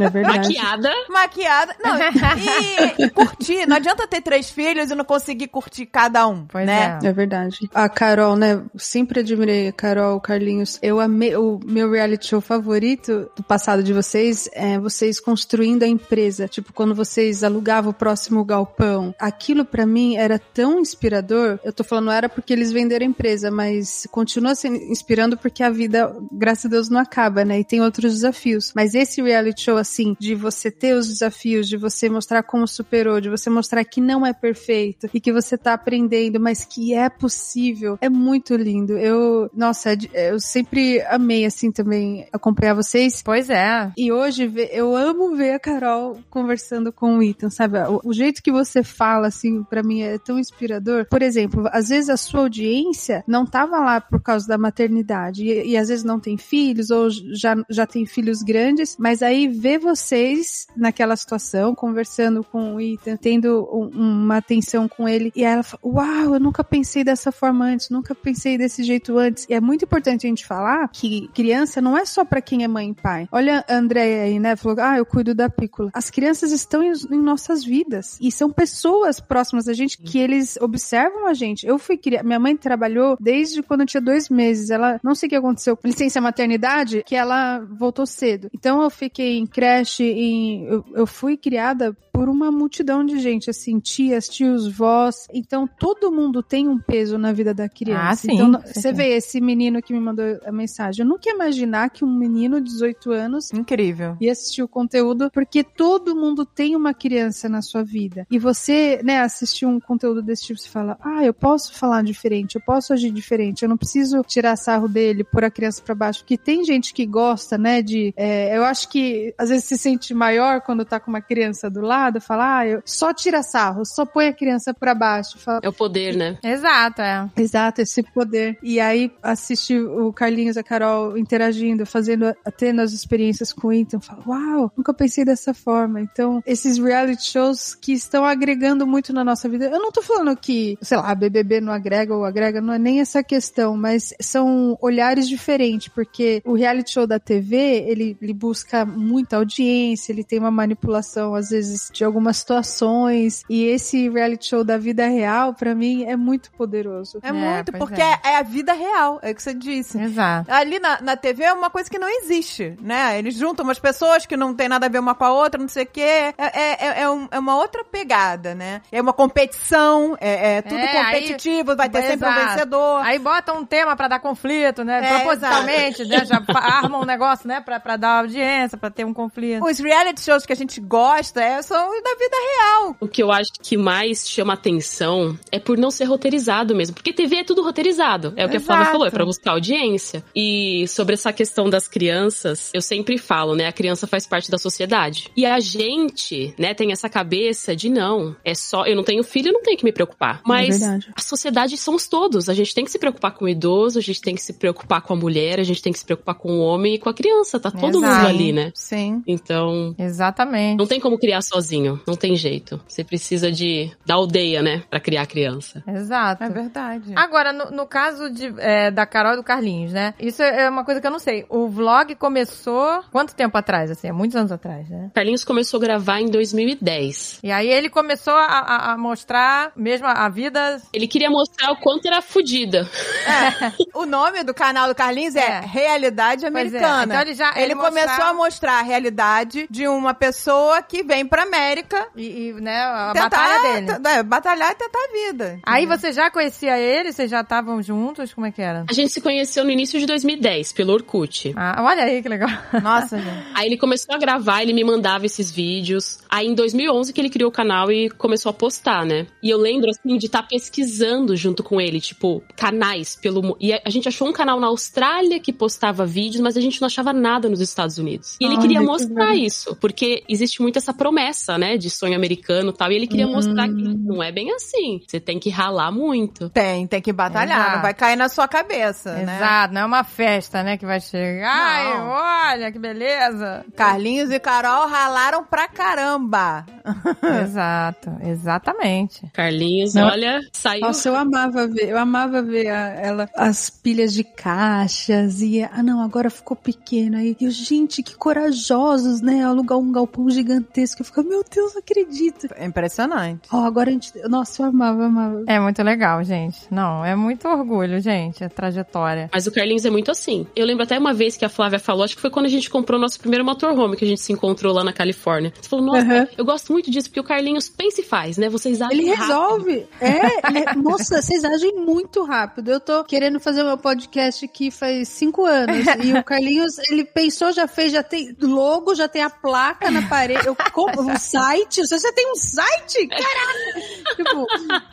É verdade. Maquiada. maquiada. Não, e, e curtir. Não adianta ter três filhos e não conseguir curtir cada um, Pois né? é. É verdade. A Carol, né? Sempre admirei a Carol, Carlinhos. Eu amei. O meu reality show favorito do passado de vocês é vocês construindo a empresa. Tipo, quando vocês alugavam o próximo galpão. Aquilo pra mim era tão inspirador. Eu tô falando, não era porque eles venderam a empresa, mas continua sendo inspirando porque a vida, graças a Deus, não acaba, né? E tem outros desafios. Mas esse reality show, assim, de você ter os desafios, de você mostrar como superou, de você mostrar que não é perfeito e que você tá aprendendo, mas que é possível, é muito lindo. Eu, nossa, é eu sempre amei, assim, também acompanhar vocês. Pois é. E hoje ve- eu amo ver a Carol conversando com o Ethan, sabe? O, o jeito que você fala, assim, pra mim é tão inspirador. Por exemplo, às vezes a sua audiência não tava lá por causa da maternidade e, e às vezes não tem filhos ou já, já tem filhos grandes, mas aí ver vocês naquela situação, conversando com o Ethan, tendo um- uma atenção com ele e ela fala, uau, eu nunca pensei dessa forma antes, nunca pensei desse jeito antes. E é muito importante a gente falar que criança não é só pra quem é mãe e pai. Olha a Andréia aí, né? Falou, ah, eu cuido da pícola. As crianças estão em, em nossas vidas. E são pessoas próximas a gente que eles observam a gente. Eu fui criar, minha mãe trabalhou desde quando eu tinha dois meses. Ela, não sei o que aconteceu, com licença maternidade, que ela voltou cedo. Então eu fiquei em creche, em, eu, eu fui criada por uma multidão de gente, assim, tias, tios, vós. Então todo mundo tem um peso na vida da criança. Ah, sim, Então você vê esse menino que me mandou a mensagem. Eu nunca ia imaginar que um menino de 18 anos Incrível. e assistir o conteúdo, porque todo mundo tem uma criança na sua vida. E você, né, assistir um conteúdo desse tipo, você fala, ah, eu posso falar diferente, eu posso agir diferente, eu não preciso tirar sarro dele, pôr a criança pra baixo. Porque tem gente que gosta, né, de. é, eu acho que às vezes se sente maior quando tá com uma criança do lado, fala, ah, eu só tira sarro, só põe a criança pra baixo. Fala, É o poder, né? Exato, é. Exato, esse poder. E aí, assistir o Carlinhos e a Carol interagindo, fazendo, tendo as experiências com o Ethan, falo, uau, nunca pensei dessa forma. Então, esses reality shows que estão agregando muito na nossa vida. Eu não tô falando que, sei lá, BBB não agrega ou agrega, não é nem essa questão, mas são olhares diferentes, porque o reality show da TV, ele, ele busca muita audiência, ele tem uma manipulação, às vezes, de algumas situações, e esse reality show da vida real, pra mim, é muito poderoso. É, É, muito, porque é. é. a vida real, é o que você disse. Exato. Ali na, na TV é uma coisa que não existe, né? Eles juntam umas pessoas que não tem nada a ver uma com a outra, não sei o quê. É, é, é, é um- é uma outra pegada, né? É uma competição, é, é tudo É, aí- competitivo, vai ter sempre um Exato. vencedor. Aí bota um tema pra dar conflito, né? É, Propositalmente, né? Já fa- arma um negócio, né? Pra, pra dar audiência, pra ter um conflito. Os reality shows que a gente gosta é, são da vida real. O que eu acho que mais chama atenção é por não ser roteirizado mesmo. Porque TV é tudo roteirizado. É o que a Flávia Exato. falou, é pra buscar audiência. E sobre essa questão das crianças, eu sempre falo, né? A criança faz parte da sociedade. E a gente, né, tem essa cabeça de não, é só. Eu não tenho filho, eu não tenho que me preocupar. Mas verdade. a sociedade somos todos. A gente tem que se preocupar com o idoso, a gente tem que se preocupar com a mulher, a gente tem que se preocupar com o homem e com a criança. Tá todo Exato. mundo ali, né? Sim. Então, Exatamente. não tem como criar sozinho, não tem jeito. Você precisa de da aldeia, né, Pra criar a criança. Exato. É verdade. Agora, no, no caso de, é, da Carol e do Carlinhos, né? Isso é uma coisa que eu não sei. O vlog começou quanto tempo atrás? Assim, há muitos anos atrás, né? Carlinhos começou a gravar em 2010. E aí ele começou a, a- a mostrar mesmo a vida. Ele queria mostrar o quanto era fodida. O nome do canal do Carlinhos é, É. Realidade é. Americana. Então ele já- ele, ele começou mostrava- a mostrar a realidade de uma pessoa que vem pra América E, e, né, a tentar, batalha dele. é, batalhar e tentar a vida. Aí você já conhecia ele? Vocês já estavam juntos? Como é que era? A gente se conheceu no início de 2010, pelo Orkut. Ah, olha aí que legal. Nossa, gente. Aí ele começou a gravar, ele me mandava esses vídeos. Aí em 2011 que ele criou o canal e começou a postar, né? E eu lembro, assim, de estar pesquisando junto com ele, tipo, canais pelo... E a gente achou um canal na Austrália que postava vídeos, mas a gente não achava nada nos Estados Unidos. E ele Olha, queria que mostrar isso, porque existe muito essa promessa, né, de sonho americano e tal. E ele queria mostrar que não é bem assim. Você tem que ralar muito. Tem, tem que batalhar, Exato. não vai cair na sua cabeça, né? Exato, não é uma festa, né, que vai chegar. Ai, Não. olha que beleza. Carlinhos e Carol ralaram pra caramba. Exato, exatamente. Carlinhos, Não. olha, saiu... Nossa, eu amava ver, eu amava ver a- ela, as pilhas de caixas e, ah não, agora ficou pequeno aí. E gente, que corajosos, né? Alugar um galpão gigantesco. Eu ficava, meu Deus, não acredito. É impressionante. Ó, agora a gente, nossa, eu amava, amava. É muito legal, gente. Não, é muito orgulho, gente, a trajetória. Mas o Carlinhos é muito assim. Eu lembro até uma vez que a Flávia falou, acho que foi quando a gente comprou o nosso primeiro motorhome, que a gente se encontrou lá na Califórnia. Você falou, nossa, Uhum. eu gosto muito disso, porque o Carlinhos pensa e faz, né? Vocês agem Ele rápido. resolve. É, é- nossa, vocês agem muito rápido. Eu tô querendo fazer meu podcast aqui faz cinco anos. E o Carlinhos, ele pensou, já fez, já tem logo, já tem a placa na parede. Eu compro um site. Você tem um site? Caraca! tipo,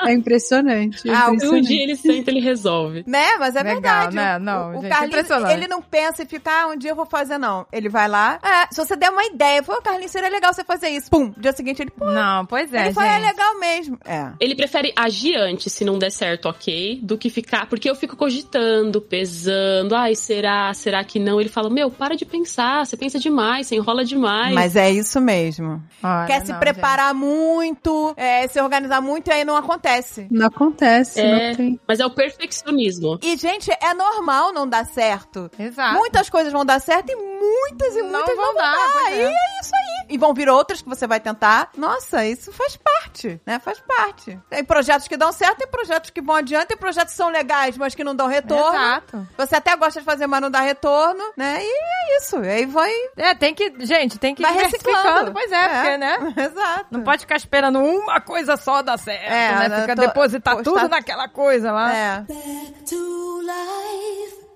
é impressionante. É Ah, um Um impressionante. dia ele senta, ele resolve. Né? Mas é Legal, verdade. né? Não, o, o gente, Carlinhos, impressionante. ele não pensa e fica, ah, um dia eu vou fazer, não. Ele vai lá, é, se você der uma ideia, pô, Carlinhos, seria legal você fazer isso. Pum, dia seguinte ele, pô, Não, pois é, ele foi, é gente. legal mesmo. É. Ele prefere agir antes, se não der certo, ok, do que ficar. Porque eu fico cogitando, pesando. Ai, será? Será que não? Ele fala: Meu, para de pensar. Você pensa demais, você enrola demais. Mas é isso mesmo. Olha, Quer se não, preparar muito, é, se organizar muito e aí não acontece. Não acontece, É, não tem. mas é o perfeccionismo. E, gente, é normal não dar certo. gente. Exato. Muitas coisas vão dar certo e muitas e Não muitas vão não vão dar, pois E é. é isso aí. E vão vir outras que você vai tentar. Nossa, isso faz parte, né? Faz parte. Tem projetos que dão certo, tem projetos que vão adiante, tem projetos que são legais, mas que não dão retorno. Exato. Você até gosta de fazer, mas não dá retorno, né? E é isso. E aí vai, É, tem que, gente, tem que ir vai reciclando. Pois é, porque, né? Exato. Não pode ficar esperando uma coisa só dar certo, É, né? Fica tô- depositar postar- tudo naquela coisa lá. É. Back to life.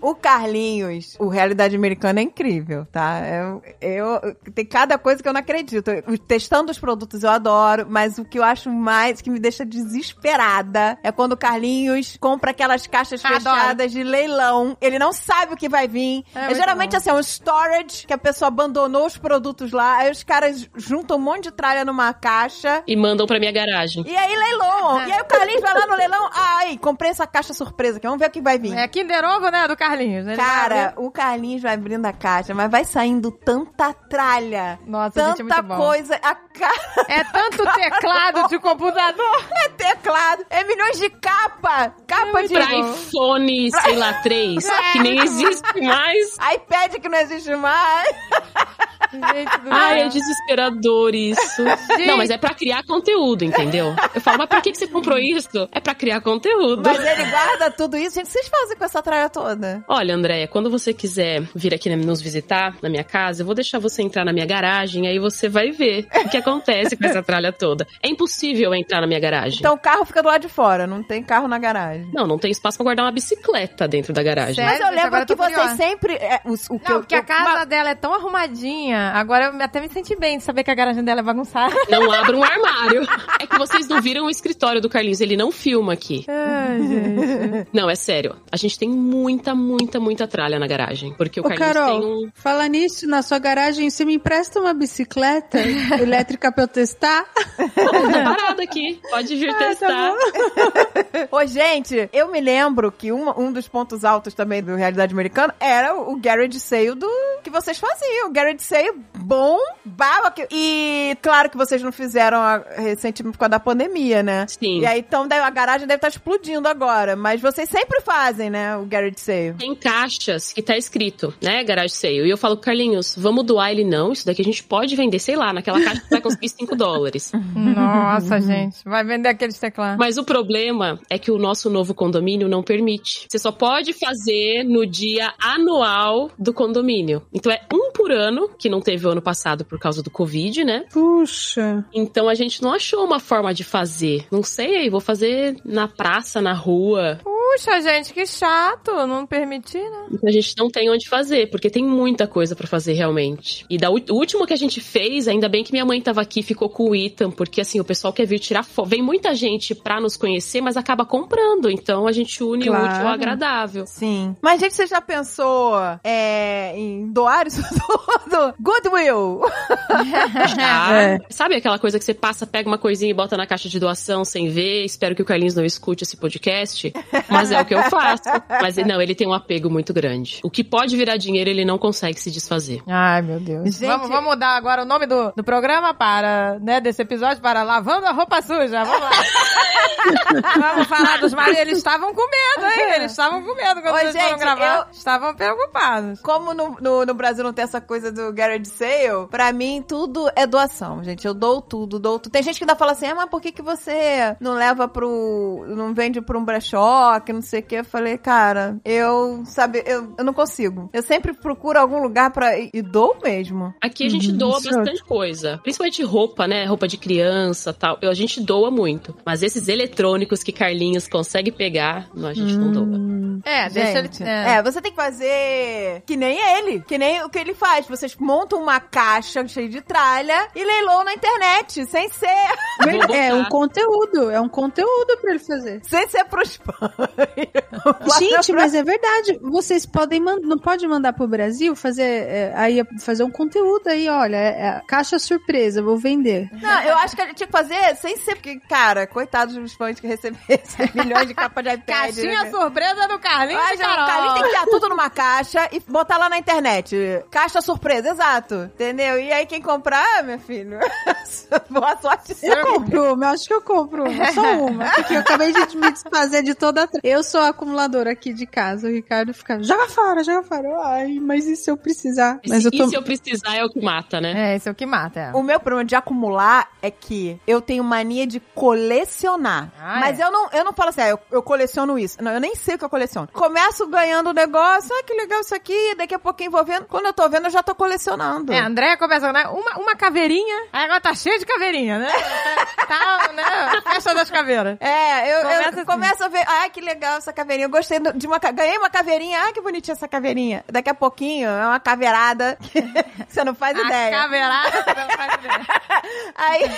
O Carlinhos, o Realidade Americana é incrível, tá? Eu, eu- tem cada coisa que eu não acredito. Eu- Testando os produtos eu adoro, mas o que eu acho mais, que me deixa desesperada, é quando o Carlinhos compra aquelas caixas Adoro. fechadas de leilão. Ele não sabe o que vai vir. É É, geralmente bom. assim, é um storage que a pessoa abandonou os produtos lá, aí os caras juntam um monte de tralha numa caixa. E mandam pra minha garagem. E aí leiloam. E aí o Carlinhos vai lá no leilão. Ai, comprei essa caixa surpresa aqui. Vamos ver o que vai vir. É Kinder Ovo, né, do Carlinhos. Ele Cara, o Carlinhos vai abrindo a caixa, mas vai saindo tanta tralha. Nossa, gente, é tanta muito bom. coisa. A cara É tanto teclado de computador. é teclado. É milhões de capa. Capa de Pra iPhone, sei lá, 3, que nem existe mais. iPad que não existe mais. Gente do Ai, é desesperador isso. Não, mas é pra criar conteúdo, entendeu? Eu falo, mas por que que você comprou isso? É pra criar conteúdo. Mas ele guarda tudo isso. Gente, o que vocês fazem com essa tralha toda? Olha, Andréia, quando você quiser vir aqui nos visitar na minha casa, eu vou deixar você entrar na minha garagem, aí você vai ver o que acontece com essa tralha toda. É impossível entrar na minha garagem. Então o carro fica do lado de fora, não tem carro na garagem. Não, não tem espaço pra guardar uma bicicleta dentro da garagem. Sério? Mas eu gente, lembro que vocês curiosa. sempre. é, o que Não, eu- porque a eu- casa uma- dela é tão arrumadinha. Agora eu até me senti bem de saber que a garagem dela é bagunçada. Não abra um armário. É que vocês não viram o escritório do Carlinhos, ele não filma aqui. Ai, gente. Não, é sério. A gente tem muita, muita, muita tralha na garagem. Porque o Ô, Carlinhos Carol, tem um. fala nisso, na sua garagem, você me empresta uma bicicleta elétrica pra eu testar? Tá parado aqui. Pode vir Ah, tá testar. Ô, gente, eu me lembro que uma- um dos pontos altos também do Realidade Americana era o, o garage sale do que vocês faziam. O garage sale bom, baba. que- E claro que vocês não fizeram a- recentemente por causa da pandemia, né? Sim. E aí, então, a garagem deve estar explodindo agora. Mas vocês sempre fazem, né? O garage sale. Tem caixas que tá escrito, né, garage sale. E eu falo, Carlinhos, vamos doar ele não? Isso daqui a gente pode vender, sei lá, naquela caixa que vai conseguir 5 dólares. Nossa, gente. Vai vender aqueles teclados. Mas o problema é que o nosso novo condomínio não permite. Você só pode fazer no dia anual do condomínio. Então é um por ano, que não teve o ano passado por causa do Covid, né? Puxa. Então a gente não achou uma forma de fazer. Não sei, vou fazer na praça, na rua. Puxa, gente, que chato. Não permitir, né? Então a gente não tem onde fazer, porque tem muita coisa pra fazer realmente. E da o último que a gente fez, ainda bem que minha mãe tava aqui, ficou com o Ethan, porque assim, o pessoal quer vir tirar foto. Vem muita gente pra nos conhecer, mas acaba comprando. Então a gente une o Claro. útil ao agradável. Sim. Mas, gente, você já pensou é, em doar isso tudo? Goodwill! É. Sabe aquela coisa que você passa, pega uma coisinha e bota na caixa de doação sem ver? Espero que o Carlinhos não escute esse podcast. Mas é o que eu faço. Mas não, ele tem um apego muito grande. O que pode virar dinheiro, ele não consegue se desfazer. Ai, meu Deus. Gente- Vamos, vamos mudar agora o nome do, do programa para, né, desse episódio para Lavando a Roupa Suja. Vamos lá. vamos falar dos maridos. Eles estavam com medo, hein? Eles estavam com medo quando Ô, eles foram gente, gravar. eu- Estavam preocupados. Como no, no, no Brasil não tem essa coisa do garage sale, pra mim tudo é doação, gente. Eu dou tudo, dou tudo. Tem gente que ainda fala assim, ah, mas por que, que você não leva pro... não vende pra um brechó, que não sei o que. Eu falei, cara, eu, sabe, eu, eu não consigo. Eu sempre procuro algum lugar pra... e, e dou mesmo. Aqui a gente Uhum, doa é bastante coisa. Principalmente roupa, né? Roupa de criança tal. Eu, a gente doa muito. Mas esses eletrônicos que Carlinhos consegue pegar, não, a gente não doa. É, deixa ele... Gente, É. é, você tem que fazer que nem ele, que nem o que ele faz. Vocês montam uma caixa cheia de tralha e leiloam na internet, sem ser. É um conteúdo, é um conteúdo pra ele fazer. sem ser pros Gente, mas é verdade. Vocês podem man- não pode mandar pro Brasil fazer é, aí fazer um conteúdo aí, olha, é, é caixa surpresa, vou vender. Não, eu acho que a gente tinha que fazer sem ser, porque, cara, coitados dos fãs que recebessem milhões de capas de iPad. Caixinha né? surpresa do Carlinhos Ah, o Carlinhos tem que criar tudo numa caixa e botar lá na internet. Caixa surpresa, exato. Entendeu? E aí quem comprar, meu filho, boa sorte. Eu compro uma, eu acho que eu compro uma, só uma, porque eu acabei de me desfazer de toda a... Eu sou a acumuladora aqui de casa, o Ricardo fica, joga fora, joga fora. Ai, mas e se eu precisar? E Mas se, eu tô... e se eu precisar, é o que mata, né? É, esse é o que mata, é. O meu problema de acumular é que eu tenho mania de colecionar. Ah, Mas é? eu não, eu não falo assim, ah, eu, eu coleciono isso. Não, eu nem sei o que eu coleciono. Começo ganhando o negócio, ah, que legal isso aqui, daqui a pouquinho vou vendo. Quando eu tô vendo, eu já tô colecionando. É, a Andréia começa, né? Uma, uma caveirinha, aí agora tá cheio de caveirinha, né? tá, né? Festa das caveiras. É, eu, Começa eu assim. começo a ver, ah, que legal essa caveirinha. Eu gostei de uma, ganhei uma caveirinha, ah, que bonitinha essa caveirinha. Daqui a pouquinho é uma caveirada você não faz A ideia. caveirada, você não faz ideia. Aí,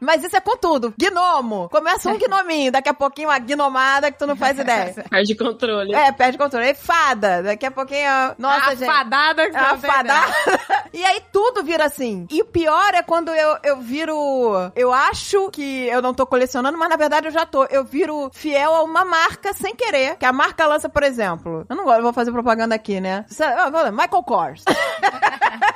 mas isso é com tudo. Gnomo. Começa um gnominho, daqui a pouquinho uma gnomada que tu não faz ideia. Perde controle. É, perde controle. Aí fada. Daqui a pouquinho, nossa, a gente. fadada que É você não tem ideia. fadada. E aí tudo vira assim. E o pior é quando eu, eu viro. Eu acho que eu não tô colecionando, mas na verdade eu já tô. Eu viro fiel a uma marca sem querer. Que a marca lança, por exemplo. Eu não vou fazer propaganda aqui, né? Ah, Michael Kors.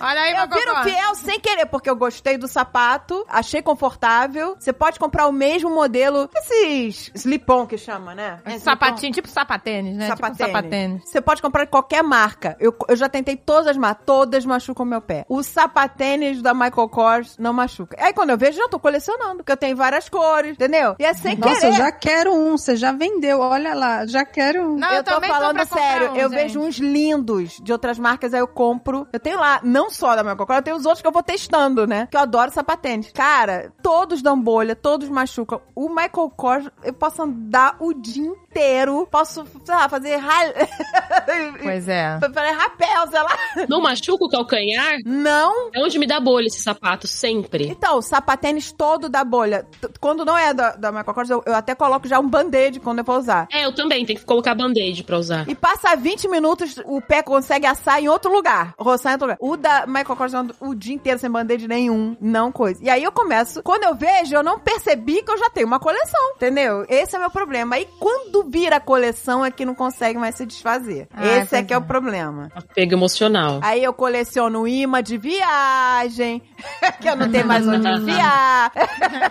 Olha aí, Eu viro cocô. fiel sem querer, porque eu gostei do sapato, achei confortável. Você pode comprar o mesmo modelo, esses slip-on que chama, né? Um sapatinho, tipo sapatênis, né? Sapatênis. Tipo sapatênis. Você pode comprar de qualquer marca. Eu, eu já tentei todas as marcas, todas machucam meu pé. O sapatênis da Michael Kors não machuca. Aí quando eu vejo, já tô colecionando, porque eu tenho várias cores, entendeu? E é sem Nossa, querer. eu já quero um, você já vendeu, olha lá, já quero um. Não, eu tô também tô falando sério, um, eu gente. vejo uns lindos de outras marcas, aí eu compro. Eu tenho lá, não só da Michael Kors, eu tenho os outros que eu vou testando, né? Que eu adoro sapatênis. Cara, todos dão bolha, todos machucam. O Michael Kors, eu posso andar o dia inteiro, posso, sei lá, fazer ra... Pois é. fazer rapel, sei lá. Não machuca o calcanhar? Não. É onde me dá bolha esse sapato, sempre. Então, o sapatênis todo dá bolha. Quando não é da, da Michael Kors, eu, eu até coloco já um band-aid quando eu vou usar. É, eu também, tem que colocar band-aid pra usar. E passa 20 minutos, o pé consegue assar em outro lugar. Roçar em outro lugar. O da Michael Kors o dia inteiro sem band-aid nenhum, não coisa. E aí eu começo, quando eu vejo, eu não percebi que eu já tenho uma coleção, entendeu? Esse é o meu problema. Aí quando vira a coleção é que não consegue mais se desfazer. Ah, Esse é que é o é. problema. Apego emocional. Aí eu coleciono imã de viagem, que eu não tenho mais onde enfiar.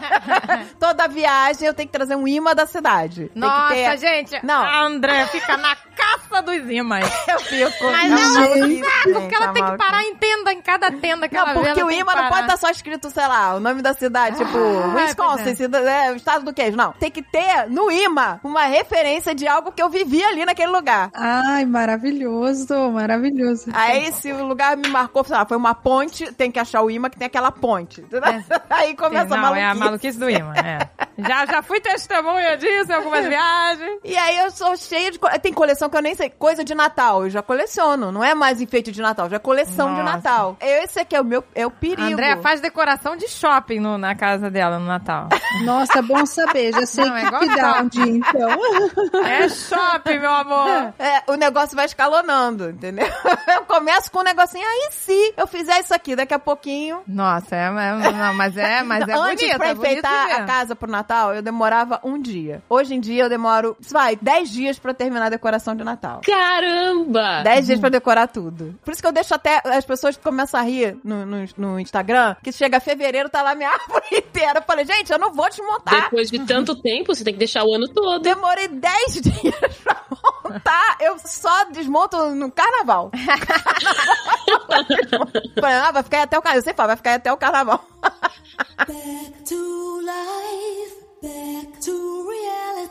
Toda viagem eu tenho que trazer um imã da cidade. Tem Nossa, que ter... gente. Não. A André fica na caça dos imãs. Eu fico. Mas um maluquice, saco, porque ela tá tem que parar em tenda, em cada tenda que Não, porque ela o tem imã não pode estar só escrito, sei lá, o nome da cidade, tipo, Ah, Wisconsin, pois é. cida- é, o estado do queijo. Não, tem que ter no imã uma referência de algo que eu vivi ali naquele lugar. Ai, maravilhoso, maravilhoso. Aí, se o lugar me marcou, sei lá, foi uma ponte, tem que achar o imã que tem aquela ponte. entendeu? Aí começa a Não, é a maluquice. maluquice do imã, é. Já, já fui testemunha disso em algumas viagens. E aí eu sou cheia de. Tem coleção que eu nem sei. Coisa de Natal, eu já coleciono. Não é mais enfeite de Natal, já é coleção de Nossa. Natal. Esse aqui é o meu é o perigo. A Andrea faz decoração de shopping no- na casa dela no Natal. Nossa, bom saber. Já sei Não, é que igual cuidar shopping. um dia, então. É shopping, meu amor. É, o negócio vai escalonando, entendeu? Eu começo com um negocinho, aí se eu fizer isso aqui daqui a pouquinho. Nossa, é, é- não, mas é, mas é Antes, bonito, pra é enfeitar ver. a casa pro Natal, eu demorava um dia. Hoje em dia eu demoro, vai, 10 dias pra terminar a decoração de Natal. Caramba! 10 dias pra decorar tudo. Por isso que eu deixo até as pessoas começam a rir no, no, no Instagram, que chega fevereiro, tá lá minha árvore inteira. Eu falei, gente, eu não vou desmontar. Depois de tanto tempo, você tem que deixar o ano todo. Demorei 10 dias pra montar. Eu só desmonto no carnaval. Falei, ah, vai ficar até o carnaval. Eu sei falar, vai ficar até o carnaval. Back to life, back to reality.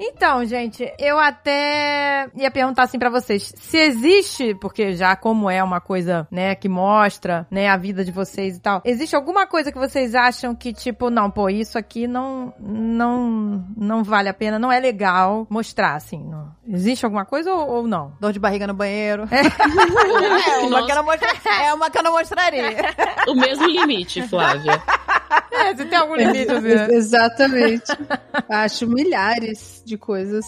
Então, gente, eu até ia perguntar assim pra vocês, se existe, porque já como é uma coisa, né, que mostra, né, a vida de vocês e tal, existe alguma coisa que vocês acham que tipo, não, pô, isso aqui não não não vale a pena, não é legal mostrar assim, não. Existe alguma coisa ou, ou não? Dor de barriga no banheiro. É, uma que eu não mostra- é uma que eu não mostraria. O mesmo limite, Flávia. É, se tem algum limite, assim? Exatamente. Acho milhares de coisas.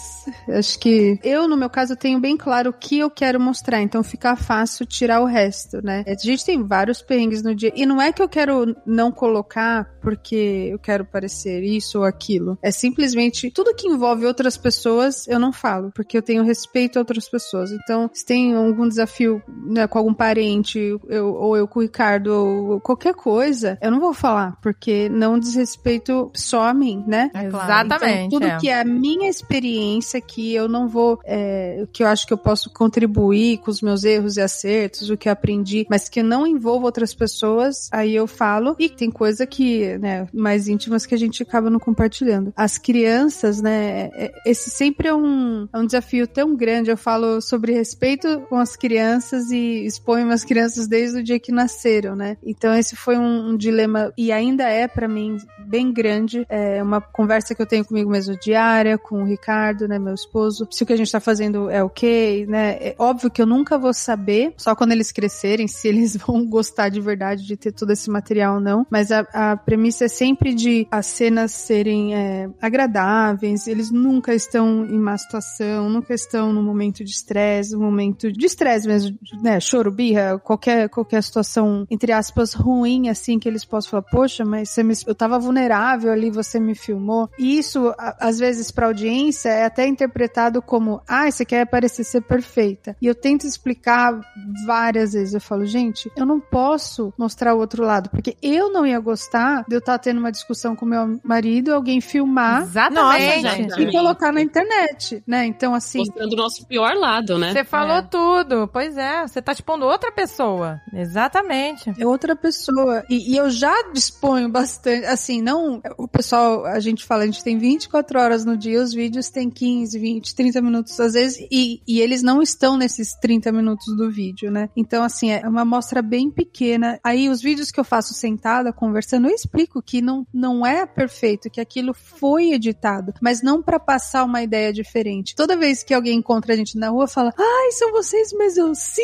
Acho que eu, no meu caso, tenho bem claro o que eu quero mostrar, então fica fácil tirar o resto, né? A gente tem vários perrengues no dia. E não é que eu quero não colocar porque eu quero parecer isso ou aquilo. É simplesmente tudo que envolve outras pessoas, eu não falo, porque eu tenho respeito a outras pessoas. Então, se tem algum desafio né, com algum parente, eu, ou eu com o Ricardo, ou qualquer coisa, eu não vou falar, porque não desrespeito só a mim, né? Exatamente. Então, tudo é. que é a minha experiência, que eu não vou, é, que eu acho que eu posso contribuir com os meus erros e acertos, o que eu aprendi, mas que não envolva outras pessoas, aí eu falo. E tem coisa que, né, mais íntimas que a gente acaba não compartilhando. As crianças, né, é- esse sempre é um, é um desafio tão grande. Eu falo sobre respeito com as crianças e exponho as crianças desde o dia que nasceram, né? Então esse foi um, um dilema e ainda é pra mim bem grande. É uma conversa que eu tenho comigo mesmo diária, com o Ricardo, né, meu esposo. Se o que a gente tá fazendo é ok, né? É óbvio que eu nunca vou saber, só quando eles crescerem, se eles vão gostar de verdade de ter todo esse material ou não. Mas a, a premissa é sempre de as cenas serem é, agradáveis, eles nunca estão em má situação, nunca estão num momento de estresse, um momento de estresse mesmo, né? Choro, birra, qualquer, qualquer situação, entre aspas, ruim, assim, que eles possam falar, poxa, mas você me, eu tava vulnerável ali, você me filmou. E isso, a- às vezes, pra audiência, é até interpretado como, ah, você quer parecer ser perfeita. E eu tento explicar várias vezes, eu falo, gente, eu não posso mostrar o outro lado, porque eu não ia gostar de eu estar tendo uma discussão com meu marido, alguém filmar Exatamente. Nossa, gente. e colocar na internet, né? Então, assim, Mostrando o nosso pior lado, né? Você falou É. tudo. Pois é, você tá expondo outra pessoa. Exatamente. É outra pessoa. E, e eu já disponho bastante. Assim, não. O pessoal, a gente fala, a gente tem 24 horas no dia, os vídeos têm 15, 20, 30 minutos às vezes, e, e eles não estão nesses 30 minutos do vídeo, né? Então, assim, é uma amostra bem pequena. Aí, os vídeos que eu faço sentada, conversando, eu explico que não, não é perfeito, que aquilo foi editado, mas não pra passar uma ideia diferente. Toda vez que alguém encontra a gente na rua, fala, ai, são vocês, mas eu, sim,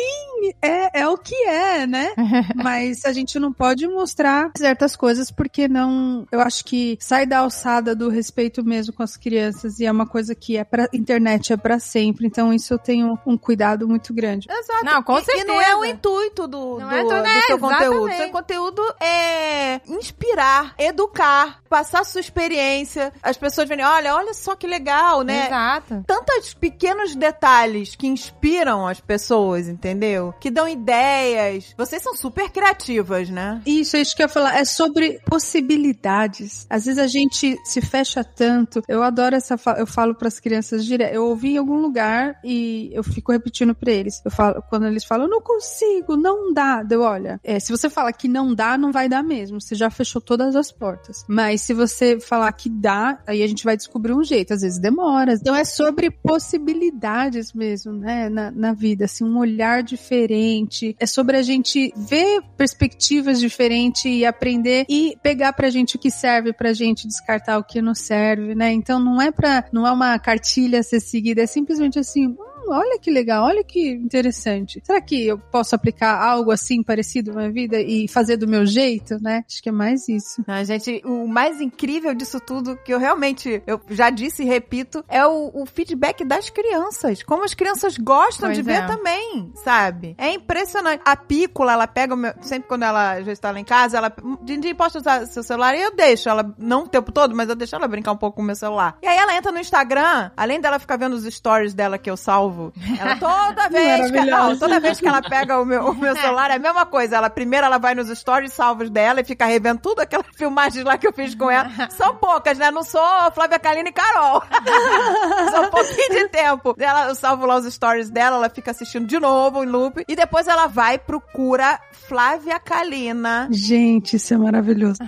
é, é o que é, né? mas a gente não pode mostrar certas coisas porque não. Eu acho que sai da alçada do respeito mesmo com as crianças e é uma coisa que é pra internet, é pra sempre. Então isso eu tenho um cuidado muito grande. Exato. Não, com E- E não é certeza. o intuito do, Não do, é do é, seu conteúdo. Seu conteúdo é inspirar, educar, passar sua experiência. As pessoas verem, olha, olha só que legal, né? Exato. tantos pequenos detalhes que inspiram as pessoas, entendeu? Que dão ideias. Vocês são super criativas, né? Isso, é isso que eu ia falar. É sobre possibilidades. Às vezes a gente se fecha tanto. Eu adoro essa. Eu falo para as crianças direto. Eu ouvi em algum lugar e eu fico repetindo para eles. Eu falo, quando eles falam, eu não consigo, não dá. Deu, olha, é, se você fala que não dá, não vai dar mesmo. Você já fechou todas as portas. Mas se você falar que dá, aí a gente vai descobrir um jeito. Às vezes demora. Então é sobre possibilidades mesmo, né? Na, na vida, assim, um olhar diferente. É sobre a gente ver perspectivas diferentes e aprender e pegar pra gente o que serve pra gente, descartar o que não serve, né? Então não é pra, não é uma cartilha a ser seguida, é simplesmente assim, "Hum, olha que legal, olha que interessante. Será que eu posso aplicar algo assim parecido na minha vida e fazer do meu jeito, né? Acho que é mais isso. A gente, o mais incrível disso tudo, que eu realmente, eu já disse e repito, é o, o feedback das crianças. Como as crianças gostam Pois de ver é. também, sabe? É impressionante. A Pícola, ela pega o meu, sempre quando ela já está lá em casa, ela, Dindi, posso usar seu celular? E eu deixo ela, não o tempo todo, mas eu deixo ela brincar um pouco com o meu celular. E aí ela entra no Instagram, além dela ficar vendo os stories dela que eu salvo, ela toda vez que, não, toda vez que ela pega o meu, o meu celular, é a mesma coisa. Ela primeiro ela vai nos stories salvos dela e fica revendo tudo aquelas filmagens lá que eu fiz com ela. São poucas, né? Não sou Flávia Kalina e Carol. São um pouquinho de tempo. Ela, eu salvo lá os stories dela, ela fica assistindo de novo em loop. E depois ela vai, procura Flávia Kalina Gente, isso é maravilhoso.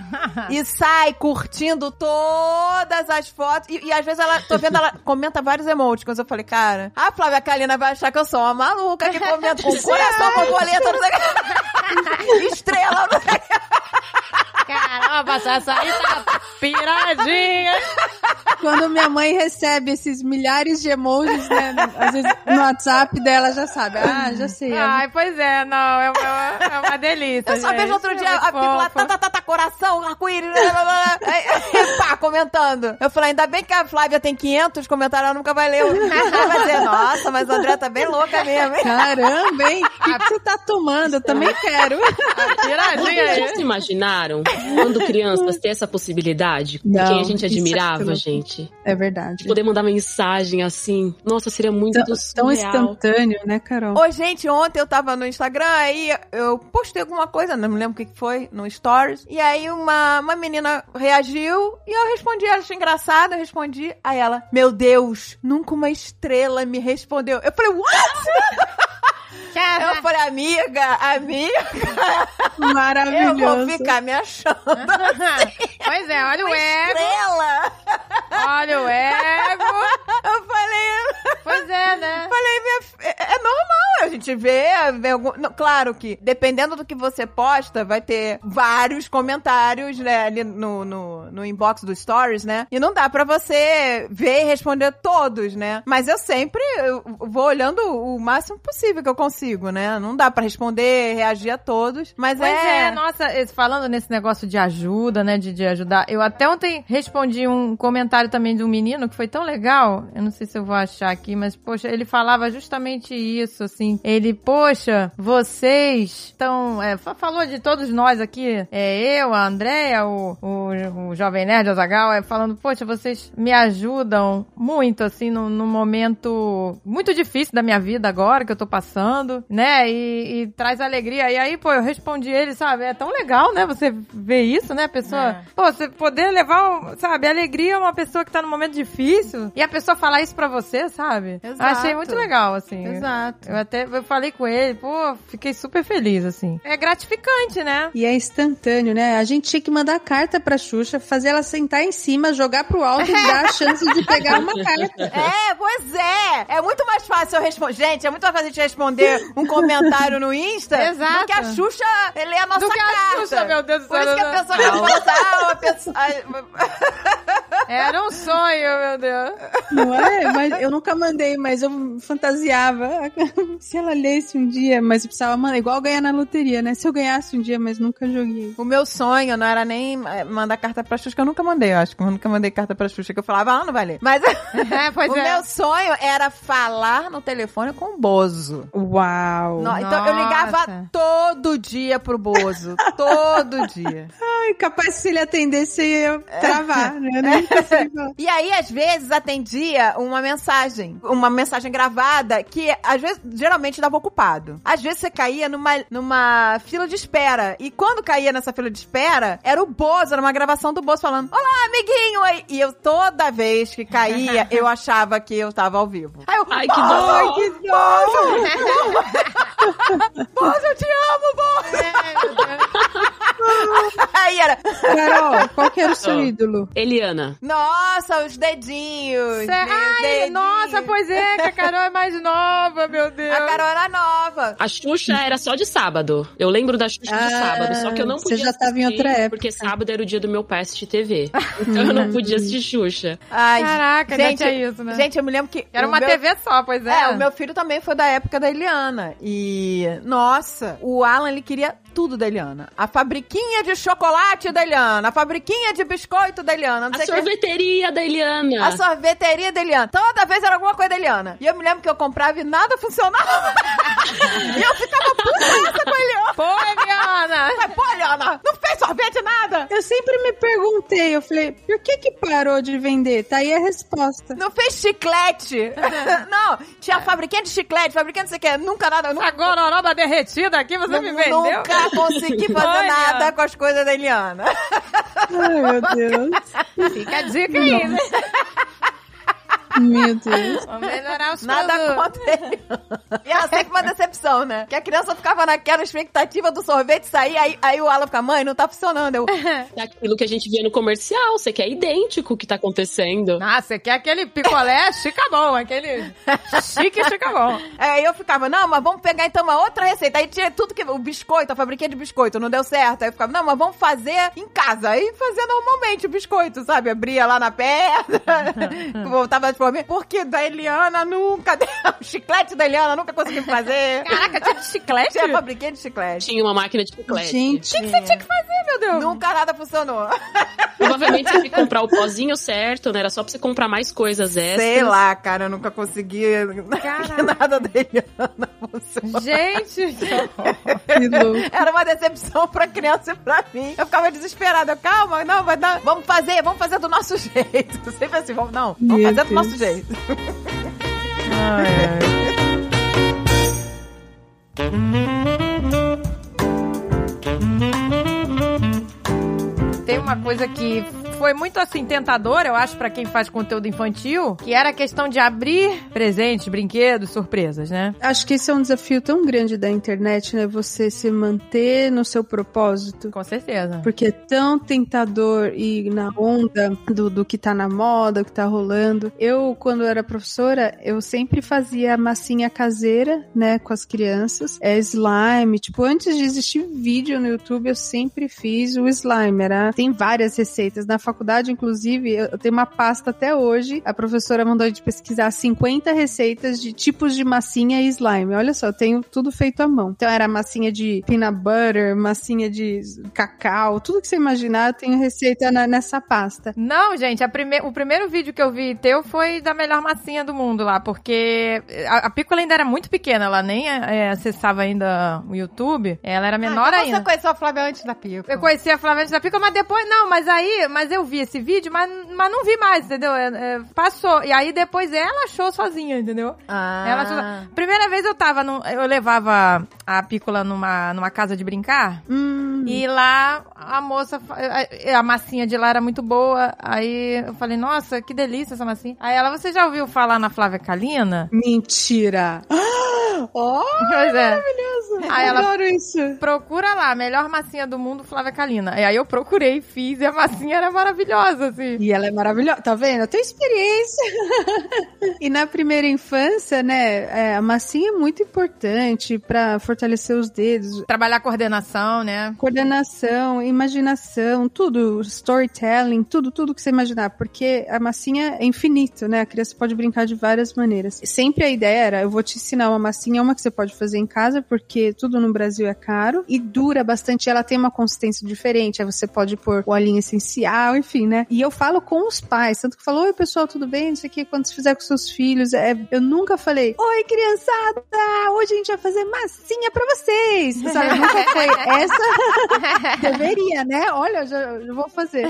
e sai curtindo todas as fotos. E, e às vezes ela, tô vendo, ela comenta vários emoticons. Eu falei, cara, a Flávia Kalina vai achar que eu sou uma maluca que comenta com coração, borboleta, não sei o que. Estrela, não sei o que. Caramba, essa aí tá piradinha. Quando minha mãe recebe esses milhares de emojis, né? Às vezes no WhatsApp dela já sabe. Ah, já sei. Ai, pois é, não, é uma, é uma delícia. Eu só gente. vejo outro É dia muito a fofo. tá, tá, tá, tá, coração, arco-íris, pá, comentando. Eu falei, ainda bem que a Flávia tem 500 comentários, ela nunca vai ler. Ela vai dizer, nossa, mas a André tá bem louca mesmo, hein? Caramba, hein? O que, que você tá tomando? Eu também quero. Piradinha Vocês aí. se imaginaram quando crianças ter essa possibilidade? Com Não, quem a gente é admirava, gente? É verdade. Poder mandar mensagem assim. Nossa, seria muito Tão, tão instantâneo, né, Carol? Ô, gente, ontem eu tava no Instagram, aí eu postei alguma coisa, não me lembro o que foi, no Stories. E aí uma, uma menina reagiu e eu respondi, ela achei engraçado, eu respondi. Aí ela, meu Deus, nunca uma estrela me respondeu. Eu falei, what? Eu falei, amiga, amiga, eu Maravilhoso. vou ficar me achando Pois é, olha o ego, estrela. olha o ego. Eu falei, Pois é, né? Falei, minha fi- é é normal, a gente vê, vê algum... não, claro que, dependendo do que você posta, vai ter vários comentários, né, ali no, no, no inbox do Stories, né? E não dá pra você ver e responder todos, né? Mas eu sempre eu vou olhando o máximo possível que eu consigo, né? Não dá pra responder, reagir a todos, mas Pois é, é... nossa, falando nesse negócio de ajuda, né, de, de ajudar, eu até ontem respondi um comentário também de um menino que foi tão legal, eu não sei se eu vou achar aqui, mas, poxa, ele falava justamente isso, assim, ele, poxa, vocês estão, é, fa- falou de todos nós aqui, é, eu, a Andréia, o, o, o Jovem Nerd, o Zagal, é, falando, poxa, vocês me ajudam muito, assim, num, num momento muito difícil da minha vida agora, que eu tô passando, né, e, e traz alegria, e aí, pô, eu respondi ele, sabe, é tão legal, né, você ver isso, né, a pessoa, É. pô, você poder levar, sabe, alegria a uma pessoa que tá num momento difícil, e a pessoa falar isso pra você, sabe? Exato. Achei muito legal, assim. Exato. Eu até eu falei com ele, pô, fiquei super feliz, assim. É gratificante, né? E é instantâneo, né? A gente tinha que mandar carta pra Xuxa, fazer ela sentar em cima, jogar pro alto e dar a chance de pegar uma carta. É, pois é. É muito mais fácil eu responder. Gente, é muito mais fácil a gente responder um comentário no Insta Exato. do que a Xuxa ler a nossa Do que a carta. Xuxa, meu Deus do Por céu, isso que a não. pessoa responde, ah, a pessoa... Era um sonho, meu Deus. Não é? Mas eu nunca mandei, mas eu fantasiava. Se ela lesse um dia, mas eu precisava mandar, igual ganhar na loteria, né? Se eu ganhasse um dia, mas nunca joguei. O meu sonho não era nem eh, mandar carta pra Xuxa, que eu nunca mandei, eu acho que eu nunca mandei carta pra Xuxa, que eu falava, ah, não vai ler. Mas É, pois o é. meu sonho era falar no telefone com o Bozo. Uau! No- então eu ligava todo dia pro Bozo. todo dia. Ai, capaz se ele atendesse, eu ia travar, né? E aí, às vezes, atendia uma mensagem. Uma mensagem gravada que, às vezes, geralmente dava ocupado. Às vezes você caía numa, numa fila de espera. E quando caía nessa fila de espera, era o Bozo, era uma gravação do Bozo falando: Olá, amiguinho! E eu, toda vez que caía, eu achava que eu tava ao vivo. Aí eu, Ai, que Bozo, dó. que Bozo! Bozo, eu te amo, Bozo! É, meu Deus. Aí era, Carol, qual que era o seu Oh. ídolo? Eliana. nossa, os dedinhos. Cê- Ai, dedinhos. nossa, pois é, que a Carol é mais nova, meu Deus. A Carol era nova. A Xuxa era só de sábado. Eu lembro da Xuxa de Ah, sábado, só que eu não você podia já tava em outra época. Porque sábado era o dia do meu pai assistir TV. Então eu não podia assistir Xuxa. Ai, Caraca, gente, tinha isso, né? Gente, eu me lembro que. Era o uma meu- TV só, pois é. É, o meu filho também foi da época da Eliana. E, nossa, o Alan, ele queria tudo da Eliana. A fabriquinha de chocolate da Eliana, a fabriquinha de biscoito da Eliana, não A o que. sorveteria da Eliana. A sorveteria da Eliana. Toda vez era alguma coisa da Eliana. E eu me lembro que eu comprava e nada funcionava. e eu ficava puta com a Eliana. Pô, Eliana! Mas, Pô, Eliana, não fez sorvete nada. Eu sempre me perguntei, eu falei, por que que parou de vender? Tá aí a resposta. Não fez chiclete. não, tinha fabriquinha de chiclete, fabriquinha não sei o que. Nunca nada. Nunca, A gororoba derretida aqui, você me vendeu? Nunca consegui fazer Olha. nada com as coisas da Eliana. Ai, meu Deus. Fica a dica aí, né? Meu Deus. Vamos melhorar os Nada produtos. contra ele. E era sempre uma decepção, né? Que a criança ficava naquela expectativa do sorvete sair, aí, aí o Alan fica, mãe, não tá funcionando. Eu, É aquilo que a gente via no comercial. Você quer idêntico o que tá acontecendo. Ah, você quer aquele picolé chicabom, aquele chique chicabom. é, eu ficava, não, mas vamos pegar então uma outra receita. Aí tinha tudo que. O biscoito, a fabriquinha de biscoito, não deu certo. Aí eu ficava, não, mas vamos fazer em casa. Aí fazia normalmente o biscoito, sabe? Abria lá na pedra, voltava forma. Porque da Eliana nunca deu. O chiclete da Eliana nunca consegui fazer. Caraca, tinha de chiclete? Tinha a fabriquinha de chiclete. Tinha uma máquina de chiclete. Gente, O que você tinha que fazer, meu Deus? Nunca nada funcionou. Provavelmente você tinha que comprar o pozinho certo, né? Era só pra você comprar mais coisas extras. Sei lá, cara, eu nunca consegui Caraca. nada da Eliana funcionar. Gente, que louco. Era uma decepção pra criança e pra mim. Eu ficava desesperada. Eu, Calma, não, vai dar. Vamos fazer, vamos fazer do nosso jeito. Sempre assim, vamos, não, vamos fazer do Deus. Nosso jeito. tem uma coisa que foi muito assim tentadora, eu acho, pra quem faz conteúdo infantil, que era a questão de abrir presentes, brinquedos, surpresas, né? Acho que esse é um desafio tão grande da internet, né? Você se manter no seu propósito. Com certeza. Porque é tão tentador ir na onda do, do que tá na moda, o que tá rolando. Eu, quando era professora, eu sempre fazia massinha caseira, né, com as crianças. É slime. Tipo, antes de existir vídeo no YouTube, eu sempre fiz o slime. Era, tem várias receitas. Na faculdade, inclusive, eu tenho uma pasta até hoje. A professora mandou a gente pesquisar 50 receitas de tipos de massinha e slime. Olha só, eu tenho tudo feito à mão. Então era massinha de peanut butter, massinha de cacau, tudo que você imaginar, eu tenho receita na- nessa pasta. Não, gente, a prime... o primeiro vídeo que eu vi teu foi da melhor massinha do mundo lá, porque a, a Pícola ainda era muito pequena, ela nem é, acessava ainda o YouTube, ela era menor ah, então ainda. Você conheceu a Flávia antes da Pico. Eu conheci a Flávia antes da Pica, mas depois, não, mas aí, mas eu vi esse vídeo, mas, mas não vi mais, entendeu? É, é, passou. E aí depois ela achou sozinha, entendeu? Ah. Ela achou... Primeira vez eu tava, num, eu levava a Pícola numa, numa casa de brincar, Hum, e lá a moça, a, a massinha de lá era muito boa, aí eu falei, nossa, que delícia essa massinha. Aí ela, você já ouviu falar na Flávia Kalina? mentira. Oh, Pois é. Aí ela adoro isso. procura lá, melhor massinha do mundo, Flávia Kalina. E aí eu procurei, fiz, e a massinha era maravilhosa, assim. E ela é maravilhosa, tá vendo? Eu tenho experiência. E na primeira infância, né, é, a massinha é muito importante pra fortalecer os dedos. Trabalhar coordenação, né? Coordenação, imaginação, tudo, storytelling, tudo, tudo que você imaginar, porque a massinha é infinito, né? A criança pode brincar de várias maneiras. Sempre a ideia era, eu vou te ensinar uma massinha, uma que você pode fazer em casa, porque tudo no Brasil é caro e dura bastante, ela tem uma consistência diferente, aí você pode pôr o olhinho essencial, enfim, né? E eu falo com os pais, tanto que falou, oi pessoal, tudo bem? Não sei o que, quando você fizer com seus filhos, é, eu nunca falei, oi criançada, hoje a gente vai fazer massinha pra vocês, sabe? Nunca foi essa, deveria, né? Olha, eu já, eu vou fazer.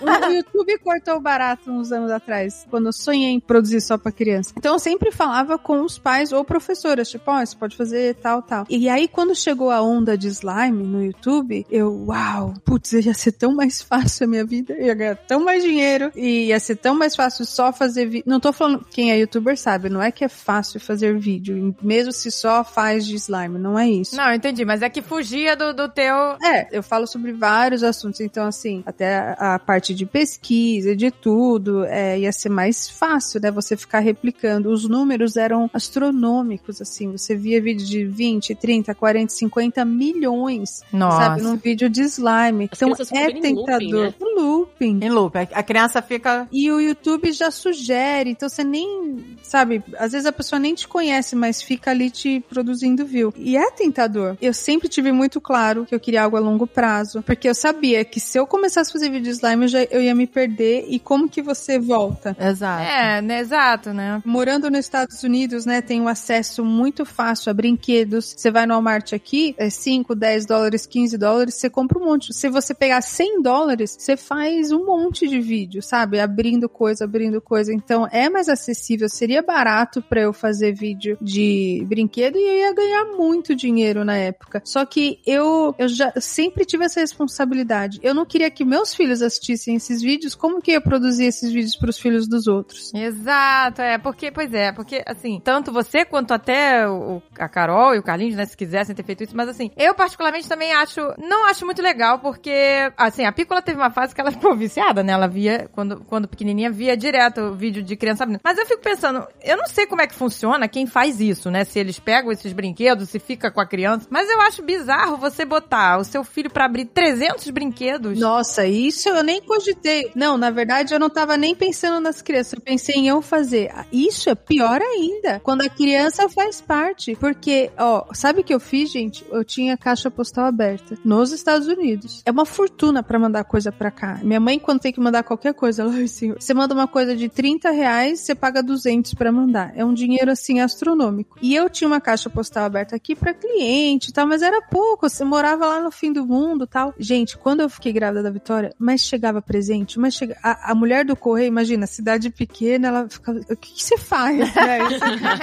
o YouTube cortou barato uns anos atrás, quando eu sonhei em produzir só pra criança. Então eu sempre falava com os pais ou professoras, tipo, ó, você pode fazer tal, tal. E aí quando chegou a onda de slime no YouTube, eu, uau, putz, ia ser tão mais fácil a minha vida, ia ganhar tão mais dinheiro, e ia ser tão mais fácil só fazer vídeo. Não tô falando, quem é youtuber sabe, não é que é fácil fazer vídeo, mesmo se só faz de slime, não é isso. Não, entendi, mas é que fugia do, do teu. É, eu falo sobre vários assuntos, então assim, até a, parte de pesquisa, de tudo, é, ia ser mais fácil, né, você ficar replicando. Os números eram astronômicos, assim, você via vídeo de 20, 30, 40, 50 milhões, Nossa. sabe, num vídeo de slime. As então é em looping, tentador. né? Looping. Em loop. A a criança fica. E o YouTube já sugere, então você nem, sabe, às vezes a pessoa nem te conhece, mas fica ali te produzindo view. E é tentador. Eu sempre tive muito claro que eu queria algo a longo prazo, porque eu sabia que se eu começasse a fazer vídeo de slime, eu, já, eu ia me perder. E como que você volta? Exato. É, né, exato, né? Morando nos Estados Unidos, né, tem um acesso muito fácil a brinquedos. Você vai no Walmart aqui, é 5, 10 dólares, 15 dólares, você compra um monte. Se você pegar 100 dólares, você faz um monte de vídeo, sabe? Abrindo coisa, abrindo coisa. Então é mais acessível, seria barato pra eu fazer vídeo de brinquedo e eu ia ganhar muito dinheiro na época. Só que eu, eu já sempre tive essa responsabilidade. Eu não queria que meus filhos assistissem esses vídeos, como que eu ia produzir esses vídeos pros filhos dos outros? Exato, é, porque, pois é, porque, assim, tanto você quanto até o, a Carol e o Carlinhos, né, se quisessem ter feito isso, mas assim, eu particularmente também acho, não acho muito legal, porque, assim, a Pícola teve uma fase que ela ficou viciada, né, ela via, quando, quando pequenininha, via direto o vídeo de criança abrindo. Mas eu fico pensando, eu não sei como é que funciona quem faz isso, né, se eles pegam esses brinquedos, se fica com a criança, mas eu acho bizarro você botar o seu filho pra abrir 300 brinquedos. Nossa, isso eu nem cogitei. Não, na verdade eu não tava nem pensando nas crianças, eu pensei em eu fazer. Isso é pior ainda, quando a criança faz parte. Porque, ó, sabe o que eu fiz, gente? Eu tinha caixa postal aberta nos Estados Unidos. É uma fortuna pra mandar coisa pra cá. Minha mãe, quando tem que mandar qualquer coisa, ela, senhor, você manda uma coisa de 30 reais, você paga 200 pra mandar. É um dinheiro, assim, astronômico. E eu tinha uma caixa postal aberta aqui pra cliente e tal, mas era pouco. Você morava lá no fim do mundo tal. Gente, quando eu fiquei grávida da Vitória, mas chegava presente, mas chega... a, a mulher do correio, imagina, cidade pequena, ela ficava, o que, que você faz? Né?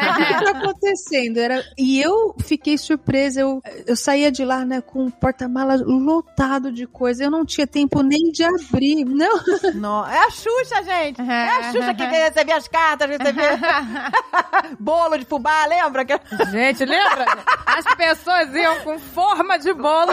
O que, que tá acontecendo? Era... E eu fiquei surpresa, eu, eu saía de lá, né, com o porta-mala lotado de coisa, eu não tinha tempo nem de abrir, não. Não, é a Xuxa, gente. É a Xuxa que recebia as cartas, recebia bolo de fubá, lembra? Que- Gente, lembra? As pessoas iam com forma de bolo.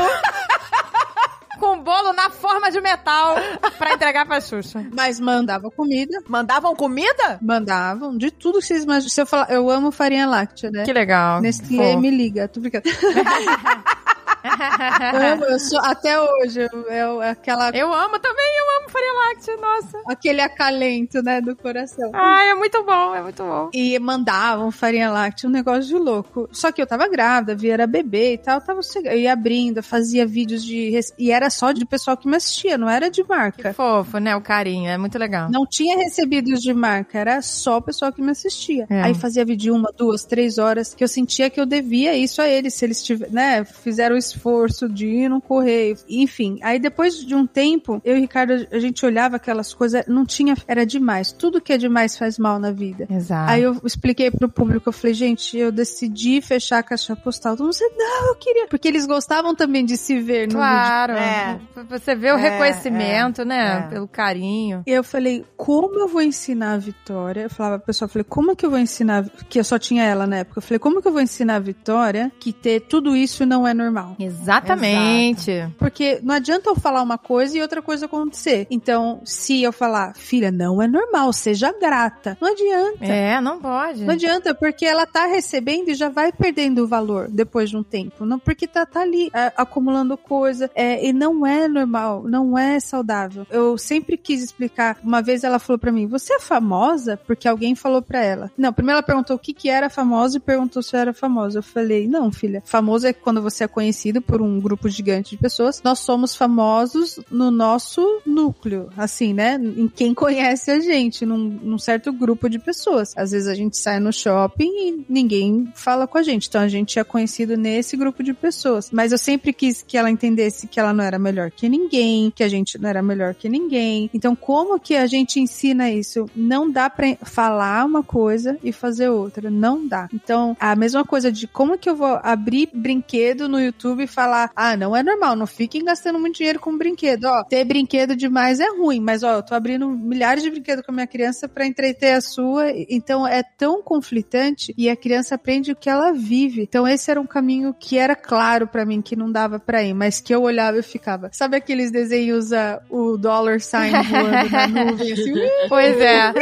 Com bolo na forma de metal pra entregar pra Xuxa. Mas mandava comida, Mandavam comida? mandavam de tudo que vocês imaginam. Se eu falar, eu amo farinha láctea, né? Que legal. Nestlé me liga, tô brincando. amo, eu sou, até hoje, eu- é aquela, Eu amo também, eu amo farinha láctea, nossa. aquele acalento, né, do coração. Ai, é muito bom, é muito bom. E mandavam farinha láctea, um negócio de louco. Só que eu tava grávida, via era bebê e tal, eu tava. Eu ia abrindo, fazia vídeos de. E era só de pessoal que me assistia, não era de Que marca. fofo, né? O carinho, é muito legal. Não tinha recebidos de marca, era só o pessoal que me assistia. É. Aí fazia vídeo de uma, duas, três horas, que eu sentia que eu devia isso a eles, se eles tiver, né, fizeram o esforço de ir no correio. Enfim, aí depois de um tempo, eu e o Ricardo, a gente olhava aquelas coisas, não tinha, era demais. Tudo que é demais faz mal na vida. Exato. Aí eu expliquei pro público, eu falei, gente, eu decidi fechar a caixa postal. Todo mundo disse, não, eu queria. Porque eles gostavam também de se ver no vídeo. Claro. É. Você vê o É, reconhecimento, né? é. Pelo carinho. E eu falei, como eu vou ensinar a Vitória? Eu falava pro pessoal, eu falei, como que eu vou ensinar, que eu só tinha ela na época. Eu falei, como que eu vou ensinar a Vitória que ter tudo isso não é normal? Exatamente. Porque não adianta eu falar uma coisa e outra coisa acontecer. Então, se eu falar, filha, não é normal, seja grata. Não adianta. É, não pode. Não adianta, porque ela tá recebendo e já vai perdendo o valor depois de um tempo. Não, porque tá, tá ali é, acumulando coisa. É, e não é normal, não é saudável. Eu sempre quis explicar. Uma vez ela falou pra mim: Você é famosa? Porque alguém falou pra ela. Não, primeiro ela perguntou o que, que era famosa e perguntou se eu era famosa. Eu falei: Não, filha. Famoso é quando você é conhecido por um grupo gigante de pessoas. Nós somos famosos no nosso núcleo, assim, né? Em quem conhece a gente, num, num certo grupo de pessoas. Às vezes a gente sai no shopping e ninguém fala com a gente. Então a gente é conhecido nesse grupo de pessoas. Mas eu sempre quis que ela entendesse que ela não era melhor que ninguém, que a gente não era melhor que ninguém. Então, como que a gente ensina isso? Não dá pra falar uma coisa e fazer outra. Não dá. Então, a mesma coisa de como que eu vou abrir brinquedo no YouTube e falar: ah, não é normal, não fiquem gastando muito dinheiro com brinquedo. Ó, ter brinquedo demais é ruim, mas ó, eu tô abrindo milhares de brinquedos com a minha criança para entreter a sua. Então, é tão conflitante e a criança aprende o que ela vive. Então, esse era um caminho que era claro para mim que não dava para ir, mas que eu olhava e ficava. Sabe aqueles desenhos, uh, o dollar sign voando na nuvem, assim? Pois é.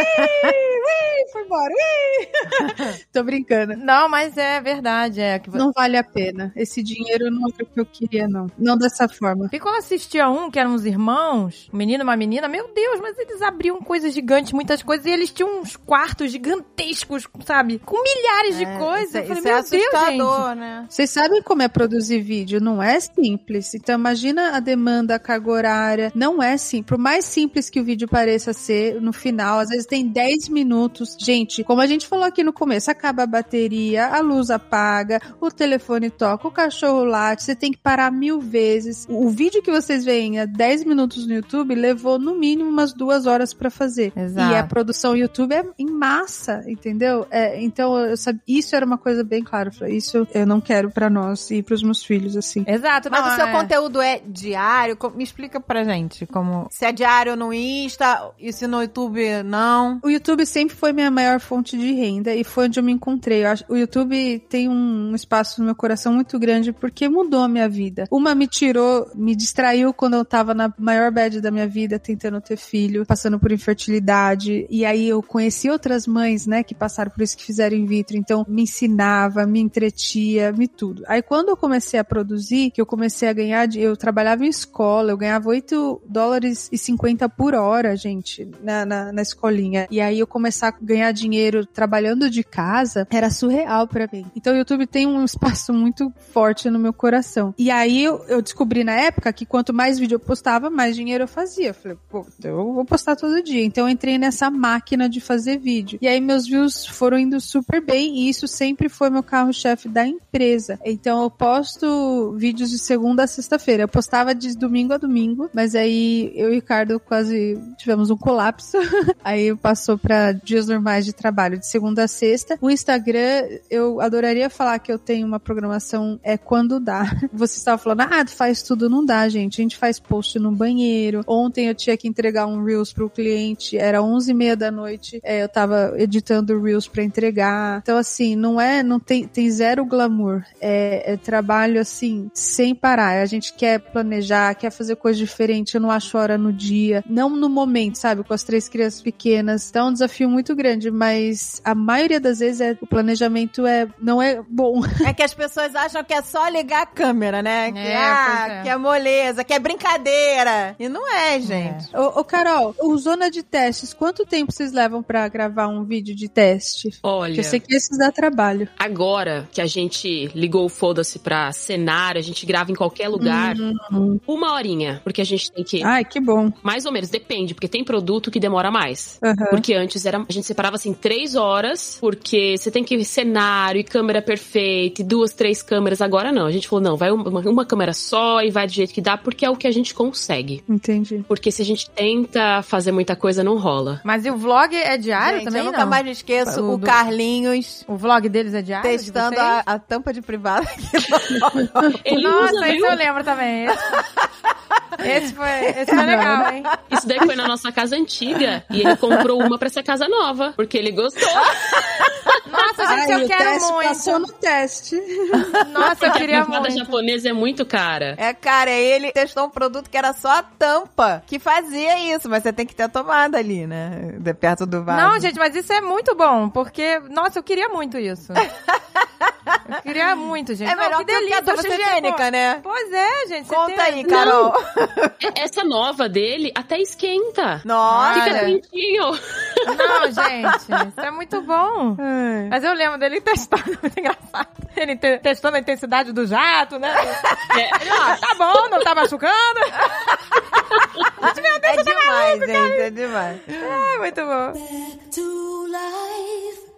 Ih, foi embora. Ih. Tô brincando. Não, mas é verdade. É que... Não vale a pena. Esse dinheiro não é o que eu queria, não. Não dessa forma. E quando eu assistia um, que eram uns irmãos, um menino e uma menina, meu Deus, mas eles abriam coisas gigantes, muitas coisas, e eles tinham uns quartos gigantescos, sabe? Com milhares de coisas. Eu Isso, falei, isso é meu Deus, assustador, gente. né? Vocês sabem como é produzir vídeo? Não é simples. Então imagina a demanda, a carga horária. Não é simples. Por mais simples que o vídeo pareça ser, no final, às vezes tem 10 minutos. Gente, como a gente falou aqui no começo, acaba a bateria, a luz apaga, o telefone toca, o cachorro late, você tem que parar mil vezes. O vídeo que vocês veem a 10 minutos no YouTube levou no mínimo umas duas horas pra fazer. Exato. E a produção YouTube é em massa, entendeu? É, então, eu sabe, isso era uma coisa bem clara. Isso eu não quero pra nós e pros meus filhos, assim. Exato, Mas não, o seu é. conteúdo é diário? Me explica pra gente como... Se é diário no Insta e se no YouTube não. O YouTube sempre foi minha maior fonte de renda e foi onde eu me encontrei. Eu acho, o YouTube tem um espaço no meu coração muito grande porque mudou a minha vida. Uma me tirou, me distraiu quando eu tava na maior bad da minha vida, tentando ter filho, passando por infertilidade. E aí eu conheci outras mães, né, que passaram por isso, que fizeram in vitro. Então me ensinava, me entretia, me tudo. Aí quando eu comecei a produzir, que eu comecei a ganhar, de- eu trabalhava em escola, eu ganhava 8 dólares e 50 por hora, gente, na, na, na escolinha. E aí eu começar a ganhar dinheiro trabalhando de casa, era surreal pra mim. Então o YouTube tem um espaço muito forte no meu coração. E aí eu, eu descobri na época que quanto mais vídeo eu postava, mais dinheiro eu fazia. Eu falei, pô, eu vou postar todo dia. Então eu entrei nessa máquina de fazer vídeo. E aí meus views foram indo super bem e isso sempre foi meu carro-chefe da empresa. Então eu posto vídeos de segunda a sexta-feira. Eu postava de domingo a domingo, mas aí eu e o Ricardo quase tivemos um colapso. aí passou pra dias normais de trabalho, de segunda a sexta. O Instagram, eu adoraria falar que eu tenho uma programação é quando dá. Você estava falando, ah, faz tudo, não dá, gente. A gente faz post no banheiro. Ontem eu tinha que entregar um Reels pro cliente, era 11 e meia da noite, é, eu tava editando Reels pra entregar. Então, assim, não é, não tem, tem zero glamour. É, é trabalho, assim, sem parar. A gente quer planejar, quer fazer coisa diferente. Eu não acho hora no dia, não no momento, sabe? Com as três crianças pequenas. Então, é um desafio muito grande, mas a maioria das vezes é, o planejamento é, não é bom. É que as pessoas acham que é só ligar a câmera, né? Que, É, ah, é. que é moleza, que é brincadeira. E não é, gente. Ô, ô, Carol, o Zona de Testes, quanto tempo vocês levam pra gravar um vídeo de teste? Olha, Porque eu sei que esses dá trabalho. agora que a gente ligou o foda-se pra cenário, a gente grava em qualquer lugar, uma horinha. Porque a gente tem que. Ai, que bom. Mais ou menos, depende, porque tem produto que demora mais. Aham. Porque antes era, a gente separava assim três horas, porque você tem que ir cenário e câmera perfeita, e duas, três câmeras. Agora não. A gente falou, não, vai uma, uma câmera só e vai do jeito que dá, porque é o que a gente consegue. Entendi. Porque se a gente tenta fazer muita coisa, não rola. Mas e o vlog é diário Gente, também, eu nunca não? mais me esqueço O o do- Carlinhos O vlog deles é diário? de testando vocês? a, a tampa de privada. Ele Nossa, isso eu lembro também. Esse, esse foi, esse foi legal, hein? Isso daí foi na nossa casa antiga. E ele comprou uma pra essa casa nova, porque ele gostou. Nossa, gente, Ai, eu o quero teste muito. passou no teste. Nossa, eu A queria privada muito. japonesa é muito cara. É, cara, ele testou um produto que era só a tampa que fazia isso, mas você tem que ter a tomada ali, né? De perto do vaso. Não, gente, mas isso é muito bom, porque, nossa, eu queria muito isso. eu queria muito, gente. É Não, melhor que que, a ducha higiênica, ter- né? Pois é, gente. você Conta tem- aí, Carol. É- Essa nova dele até esquenta. Nossa. Fica quentinho. Não, gente, isso é muito bom. Mas eu lembro dele testando, muito engraçado. Ele te- testando a intensidade do jato, né? É, Ele, ó, tá bom, não tá machucando. É demais, gente, é demais. É muito bom. Back to life.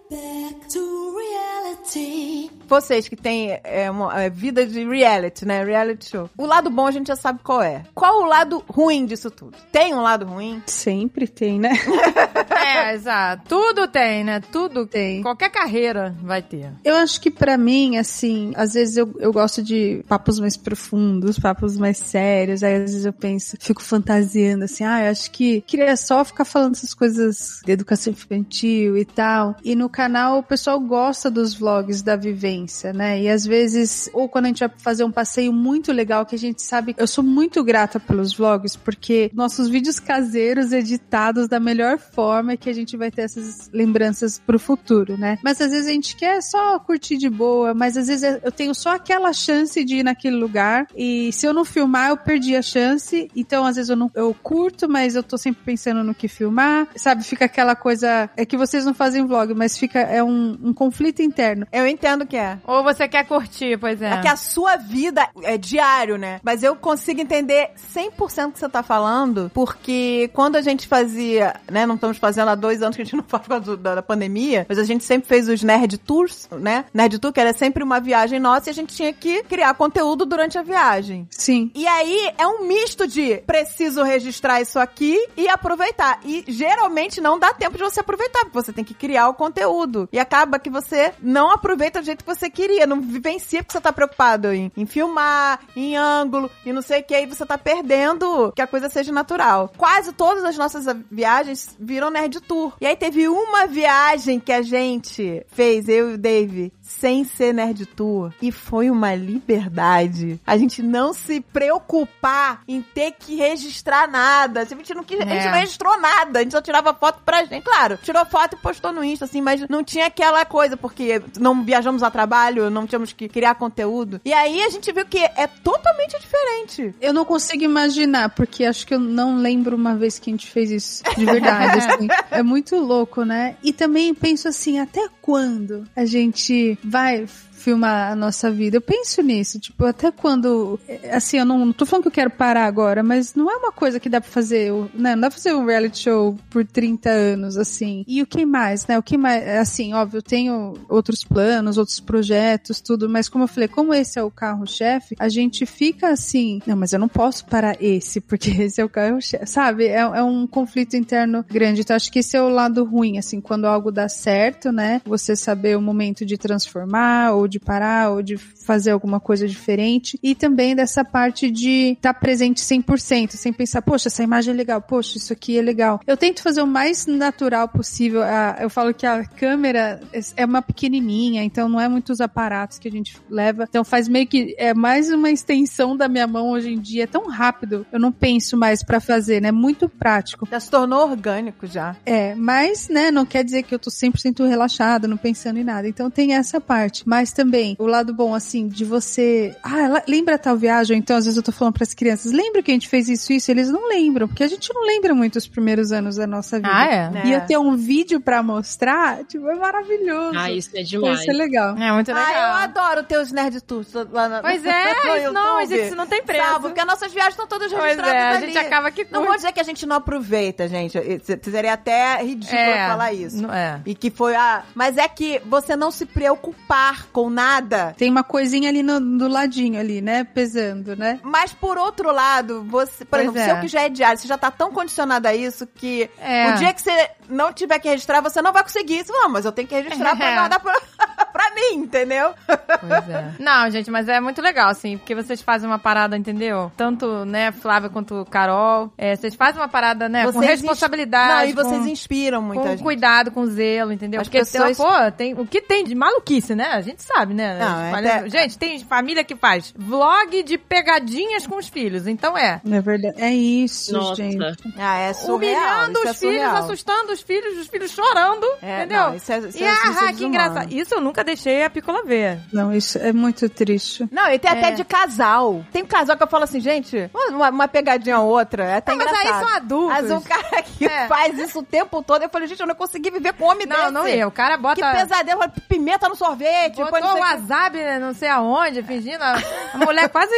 Vocês que têm é, uma, é, vida de reality, né? Reality show. O lado bom a gente já sabe qual é. Qual o lado ruim disso tudo? Tem um lado ruim? Sempre tem, né? É, exato. Tudo tem, né? Tudo Tem. Qualquer carreira vai ter. Eu acho que pra mim, assim, às vezes eu, eu gosto de papos mais profundos, papos mais sérios. Aí às vezes eu penso, fico fantasiando assim, ah, eu acho que queria só ficar falando essas coisas de educação infantil e tal. E no canal o pessoal gosta dos vlogs da vivência, né? E às vezes, ou quando a gente vai fazer um passeio muito legal, que a gente sabe, eu sou muito grata pelos vlogs, porque nossos vídeos caseiros editados da melhor forma que a gente vai ter essas lembranças pro futuro, né? Mas às vezes a gente quer só curtir de boa, mas às vezes eu tenho só aquela chance de ir naquele lugar e se eu não filmar, eu perdi a chance. Então às vezes eu não eu curto, mas eu tô sempre pensando no que filmar, sabe? Fica aquela coisa é que vocês não fazem vlog, mas fica é um, um conflito interno. Eu entendo que é. Ou você quer curtir, pois é. É que a sua vida é diário, né? Mas eu consigo entender 100% o que você tá falando, porque quando a gente fazia, né? Não estamos fazendo há dois anos que a gente não faz por causa do- da, da pandemia, mas a gente sempre fez os Nerd Tours, né? Nerd Tour, que era sempre uma viagem nossa e a gente tinha que criar conteúdo durante a viagem. Sim. E aí é um misto de preciso registrar isso aqui e aproveitar. E geralmente não dá tempo de você aproveitar, porque você tem que criar o conteúdo. E acaba que você não aproveita do jeito que você queria, não vivencia porque você tá preocupado em, em filmar, em ângulo e não sei o que, aí você tá perdendo que a coisa seja natural. Quase todas as nossas viagens viram Nerd Tour. E aí teve uma viagem que a gente fez, eu e o Dave, sem ser Nerd Tour. E foi uma liberdade. A gente não se preocupar em ter que registrar nada. A gente não, quis, a gente É. não registrou nada. A gente só tirava foto pra gente. Claro, tirou foto e postou no Insta, assim, mas não tinha aquela coisa, porque não viajamos a trabalho, não tínhamos que criar conteúdo. E aí a gente viu que é totalmente diferente. Eu não consigo imaginar, porque acho que eu não lembro uma vez que a gente fez isso de verdade. assim. É muito louco, né? E também penso assim, até quando a gente vai filmar a nossa vida? Eu penso nisso, tipo, até quando. Assim, eu não, não tô falando que eu quero parar agora, mas não é uma coisa que dá pra fazer, né? Não dá pra fazer um reality show por 30 anos, assim. E o que mais, né? O que mais. Assim, óbvio, eu tenho outros planos, outros projetos, tudo, mas como eu falei, como esse é o carro-chefe, a gente fica assim, não, mas eu não posso parar esse, porque esse é o carro-chefe, sabe? É, é um conflito interno grande. Então, acho que esse é o lado ruim, assim, quando algo dá certo, né? Você saber o momento de transformar, ou de parar, ou de fazer alguma coisa diferente. E também dessa parte de estar presente 100%, sem pensar, poxa, essa imagem é legal, poxa, isso aqui é legal. Eu tento fazer o mais natural possível. Eu falo que a câmera é uma pequenininha, então não é muitos aparatos que a gente leva. Então faz meio que é mais uma extensão da minha mão hoje em dia. É tão rápido, eu não penso mais pra fazer, né? Muito prático. Já se tornou orgânico já. É, mas, né, não quer dizer que eu tô 100% relaxada, não pensando em nada. Então tem essa parte. Mas também, o lado bom, assim, de você. Ah, lembra tal viagem? Então, às vezes eu tô falando pras crianças, lembra que a gente fez isso, isso? Eles não lembram, porque a gente não lembra muito os primeiros anos da nossa vida. Ah, é? E eu ter um vídeo pra mostrar, tipo, é maravilhoso. Ah, isso é demais. ser legal. É muito legal. Ah, eu adoro ter os Nerd Tours lá na, Pois é, YouTube. não, mas isso não tem preço. Sabe, porque as nossas viagens estão todas Pois registradas é, a ali. gente acaba que Não vou dizer que a gente não aproveita, gente. Isso Seria até ridículo É, falar isso. não- é. E que foi a... Mas é que você não se preocupar com nada. Tem uma coisinha ali no, do ladinho ali, né? Pesando, né? Mas por outro lado, você, por Pois exemplo, é. seu que já é diário, você já tá tão condicionado a isso que É. o dia que você não tiver que registrar, você não vai conseguir. Você fala, não, mas eu tenho que registrar pra É. guardar pra, pra mim, entendeu? Pois é. Não, gente, mas é muito legal, assim, porque vocês fazem uma parada, entendeu? Tanto, né, Flávia quanto Carol. É, vocês fazem uma parada, né, com Vocês ins- responsabilidade. Não, e vocês com... inspiram muita com gente. cuidado, com zelo, entendeu? As Porque, pessoas- pô, tem, o que tem de maluquice, né? A gente sabe, né? Não, é até- Gente, tem família que faz vlog de pegadinhas com os filhos, então é. É verdade. É isso, Nossa. gente. Ah, é surreal. Humilhando isso é os filhos, surreal. assustando os filhos, os filhos chorando, É, entendeu? não, isso é- isso e é- ah, isso é que engraçado. Isso eu nunca deixei a Piccola ver. Não, isso é muito triste. Não, e tem até É. de casal. Tem um casal que eu falo assim, gente, uma, uma pegadinha ou outra, é até Não, mas aí engraçado. são adultos. Mas um cara que É. faz isso o tempo todo, eu falei, gente, eu não consegui viver com homem Não, desse. não ia. O cara bota... Que pesadelo, pimenta no sorvete, Botou não o wasabi, né, não sei aonde, fingindo. A, a mulher quase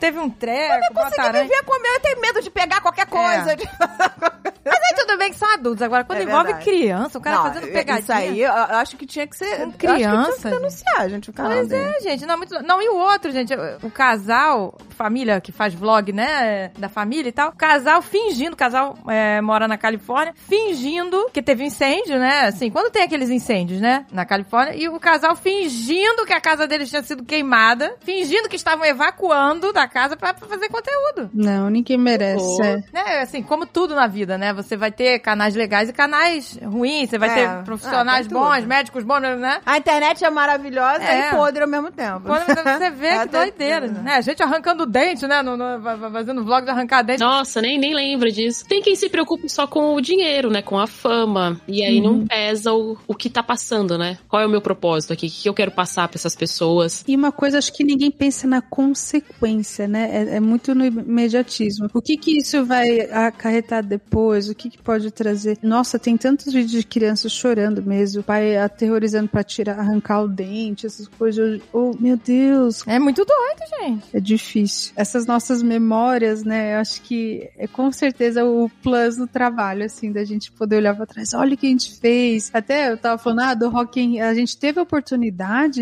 teve um treco, bota consegui aranha. viver com o meu, eu tenho medo de pegar qualquer coisa. É. Mas aí tudo bem que são adultos. Agora, quando É envolve verdade. criança, o cara Não, fazendo pegadinha. Isso aí, eu, eu acho que tinha que ser. Com eu acho que tinha criança, que denunciar, gente, o canal Pois é, gente. Não, é muito... não, e o outro, gente, o casal, família que faz vlog, né, da família e tal, o casal fingindo, o casal é, mora na Califórnia, fingindo que teve incêndio, né, assim, quando tem aqueles incêndios, né, na Califórnia, e o casal fingindo que a casa deles tinha sido queimada, fingindo que estavam evacuando da casa pra, pra fazer conteúdo. Não, ninguém merece. É. Né, assim, como tudo na vida, né? Você vai ter canais legais e canais ruins, você vai É. ter profissionais Ah, bons, tudo. médicos bons, né? A internet é maravilhosa É. e podre ao mesmo tempo. Quando você vê É que doideira, né? A gente arrancando o dente, né? No, no- fa- fa- fazendo vlog de arrancar dente. Nossa, nem, nem lembro disso. Tem quem se preocupe só com o dinheiro, né? Com a fama. E aí não pesa o, o que tá passando, né? Qual é o meu propósito aqui? O que eu quero passar pra essas pessoas? E uma coisa, acho que ninguém pensa na consequência, né? É, é muito no imediatismo. O que que isso vai acarretar depois? O que que pode trazer? Nossa, tem tantos vídeos de crianças chorando mesmo, o pai aterrorizando pra tirar, arrancar o dente, essas coisas. Oh, meu Deus, É muito doido, gente. é difícil. Essas nossas memórias, né? Eu acho que é com certeza o plus no trabalho, assim, da gente poder olhar pra trás. Olha o que a gente fez. Até eu tava falando, ah, do Rock in... A gente teve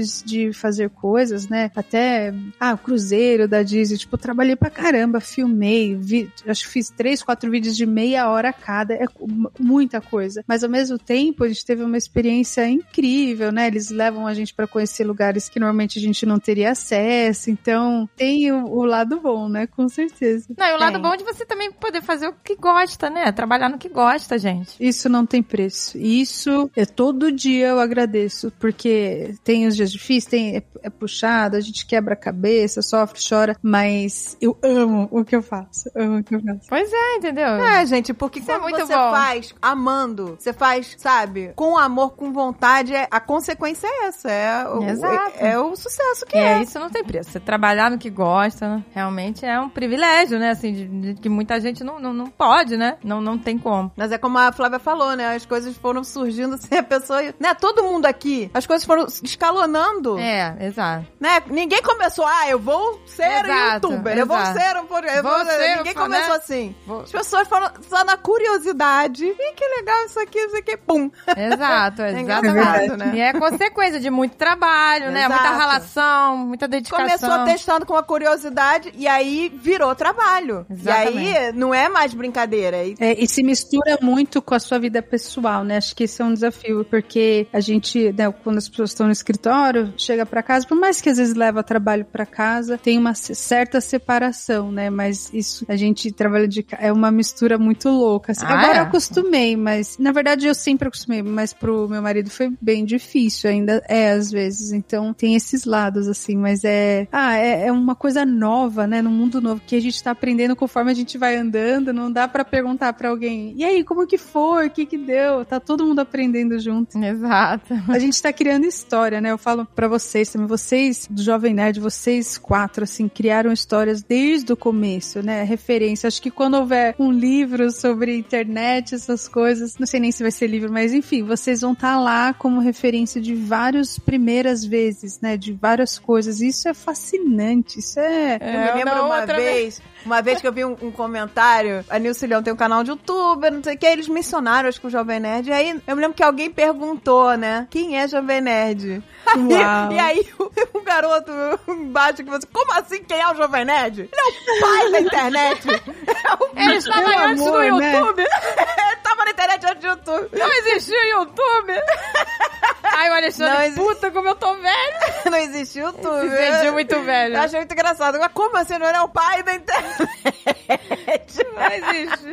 oportunidades de fazer coisas, né? Até, ah, o cruzeiro da Disney. Tipo, trabalhei pra caramba, filmei, vi... acho que fiz três, quatro vídeos de meia hora cada. É mu- muita coisa. Mas ao mesmo tempo, a gente teve uma experiência incrível, né? Eles levam a gente pra conhecer lugares que normalmente a gente não teria acesso. Então, tem o, o lado bom, né? Com certeza. Não, e o lado Tem. bom de você também poder fazer o que gosta, né? Trabalhar no que gosta, gente. Isso não tem preço. Isso é todo dia eu agradeço, porque tem os dias difíceis, tem, é, é puxado, a gente quebra a cabeça, sofre, chora, mas eu amo o que eu faço. Amo o que eu faço. Pois é, entendeu? É, gente, porque Isso é quando muito você bom. faz amando, você faz, sabe, com amor, com vontade, é- a consequência é essa. É o, Exato. é, é o sucesso que É, é. isso não tem preço. Você trabalhar no que gosta, né? realmente é um privilégio, né? Assim, de, de que muita gente não, não, não pode, né? Não, não tem como. Mas é como a Flávia falou, né? As coisas foram surgindo sem a pessoa. Né? Todo mundo aqui, as coisas foram escalonando. É, exato. Né? Ninguém começou, ah, eu vou ser Exato, youtuber, eu vou exato. ser um. por- Eu Vou vou ser, Ninguém né? começou assim. Vou- As pessoas foram só na curiosidade. Ih, que legal isso aqui, isso aqui, pum. Exato, É exatamente. engraçado, né? E é consequência de muito trabalho, né? Muita Exato. relação, muita dedicação. Começou testando com a curiosidade e aí virou trabalho. Exatamente. E aí não é mais brincadeira. aí É, e se mistura muito com a sua vida pessoal, né? Acho que esse é um desafio, porque a gente, né, quando as pessoas estão no escritório, chega pra casa, por mais que às vezes leva trabalho pra casa, tem uma certa separação, né? Mas isso, a gente trabalha de é uma mistura muito louca. assim. Ah, Agora é? eu acostumei, mas na verdade eu sempre acostumei, mas pro meu marido foi bem difícil, ainda é às vezes. Então tem esses lados assim, mas é, ah, é, é uma coisa nova, né? Num mundo novo que a gente tá aprendendo conforme a gente vai andando, não dá pra perguntar pra alguém: "E aí, como que foi? O que que deu?" Tá todo mundo aprendendo junto. Exato. A gente tá criando história, né? Eu falo pra vocês também, vocês do Jovem Nerd, vocês quatro, assim, criaram histórias desde o começo, né? Referência. Acho que quando houver um livro sobre internet, essas coisas, não sei nem se vai ser livro, mas enfim, vocês vão estar lá como referência de várias primeiras vezes, né? De várias coisas. Isso é fascinante, isso é. Eu me lembro na uma outra vez, uma vez que eu vi um, um comentário, a Nilce Leão tem um canal de youtuber, não sei o que, eles mencionaram, acho que o Jovem Nerd, e aí eu me lembro que alguém perguntou, né, quem é Jovem Nerd? Uau. E aí o, um garoto embaixo que você, como assim quem é o Jovem Nerd? Ele é o pai da internet. É o Ele estava Meu antes no né? YouTube. Ele tava na internet antes do YouTube. Não existia YouTube. Ai, o Alexandre, Não existe. puta como eu tô velho. Não existe YouTube. Se sentiu muito velho. Eu achei muito engraçado. Mas como você não é o pai da internet? Não existe.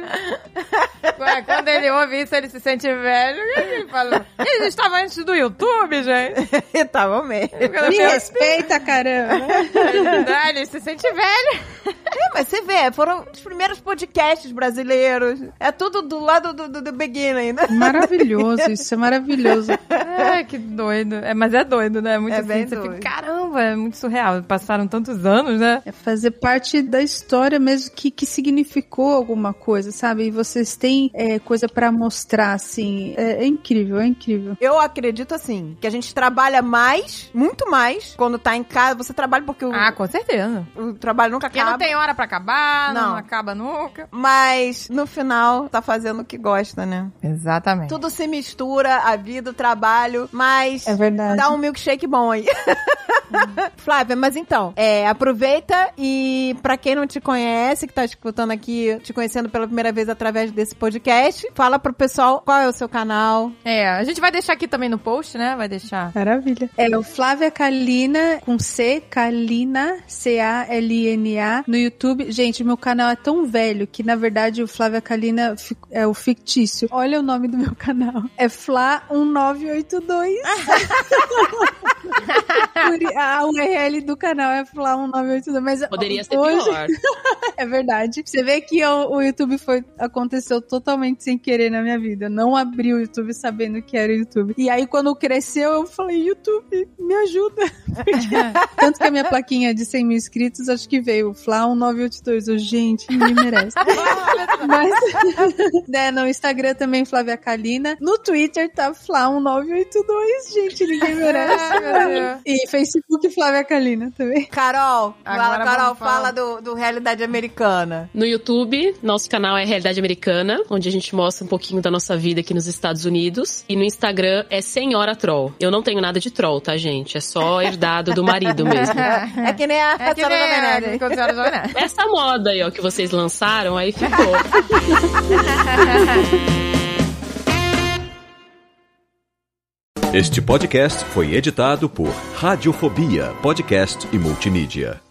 Ele ouve isso, ele se sente velho. Ele fala, eles estavam antes do YouTube, gente. Tava mesmo. Me respeita, caramba. "Ah, ele se sente velho. É, mas você vê, foram os primeiros podcasts brasileiros. É tudo do lado do, do, do beginning, né? Maravilhoso, isso é maravilhoso. Ai, que doido. É, mas é doido, né? Muito É assim, bem você doido. fica, caramba, é muito surreal. Passaram tantos anos, né? É fazer parte da história mesmo que, que significou alguma coisa, sabe? E vocês têm é, coisa pra mostrar, assim. É, é incrível, é incrível. Eu acredito assim, que a gente trabalha mais, muito mais, quando tá em casa. Você trabalha porque o, Ah, com certeza. o trabalho nunca Porque acaba. não tem hora pra acabar, não, Não. acaba nunca. Mas no final tá fazendo o que gosta, né? Exatamente. Tudo se mistura, a vida, o trabalho, mas É verdade. dá um milkshake bom aí. Flávia, mas então, é, aproveita e pra quem não te conhece, que tá escutando aqui, te conhecendo pela primeira vez através desse podcast, fala pro pessoal qual é o seu canal. É, a gente vai deixar aqui também no post, né? Vai deixar. Maravilha. É o Flávia Kalina, com C, Kalina, C-A-L-I-N-A, no YouTube. Gente, meu canal é tão velho que, na verdade, o Flávia Kalina é o fictício. Olha o nome do meu canal. É Fla1982. Por- A URL do canal é Fla1982. Mas Poderia ser hoje, pior. É verdade. Você vê que o, o YouTube foi aconteceu totalmente sem querer na minha vida. Eu não abri o YouTube sabendo que era o YouTube. E aí, quando cresceu, eu falei, YouTube, me ajuda. Porque- Tanto que a minha plaquinha de 100 mil inscritos, acho que veio Fla 1982. Eu, gente, ninguém merece. Mas, né, no Instagram também, Flávia Kalina. No Twitter tá Fla 1982. Gente, ninguém merece. E Facebook, Flávia Kalina também. Carol, Agora Carol, fala do, do Realidade Americana. No YouTube, nosso canal é Realidade Americana, onde a gente mostra um pouquinho da nossa vida aqui nos Estados Unidos. E no Instagram é Senhora Troll. Eu não tenho nada de troll, tá, gente? É só herdado do marido mesmo. É que nem a É que nem senhora olhar. Essa moda aí, ó, que vocês lançaram, aí ficou. Este podcast foi editado por Radiofobia, podcast e multimídia.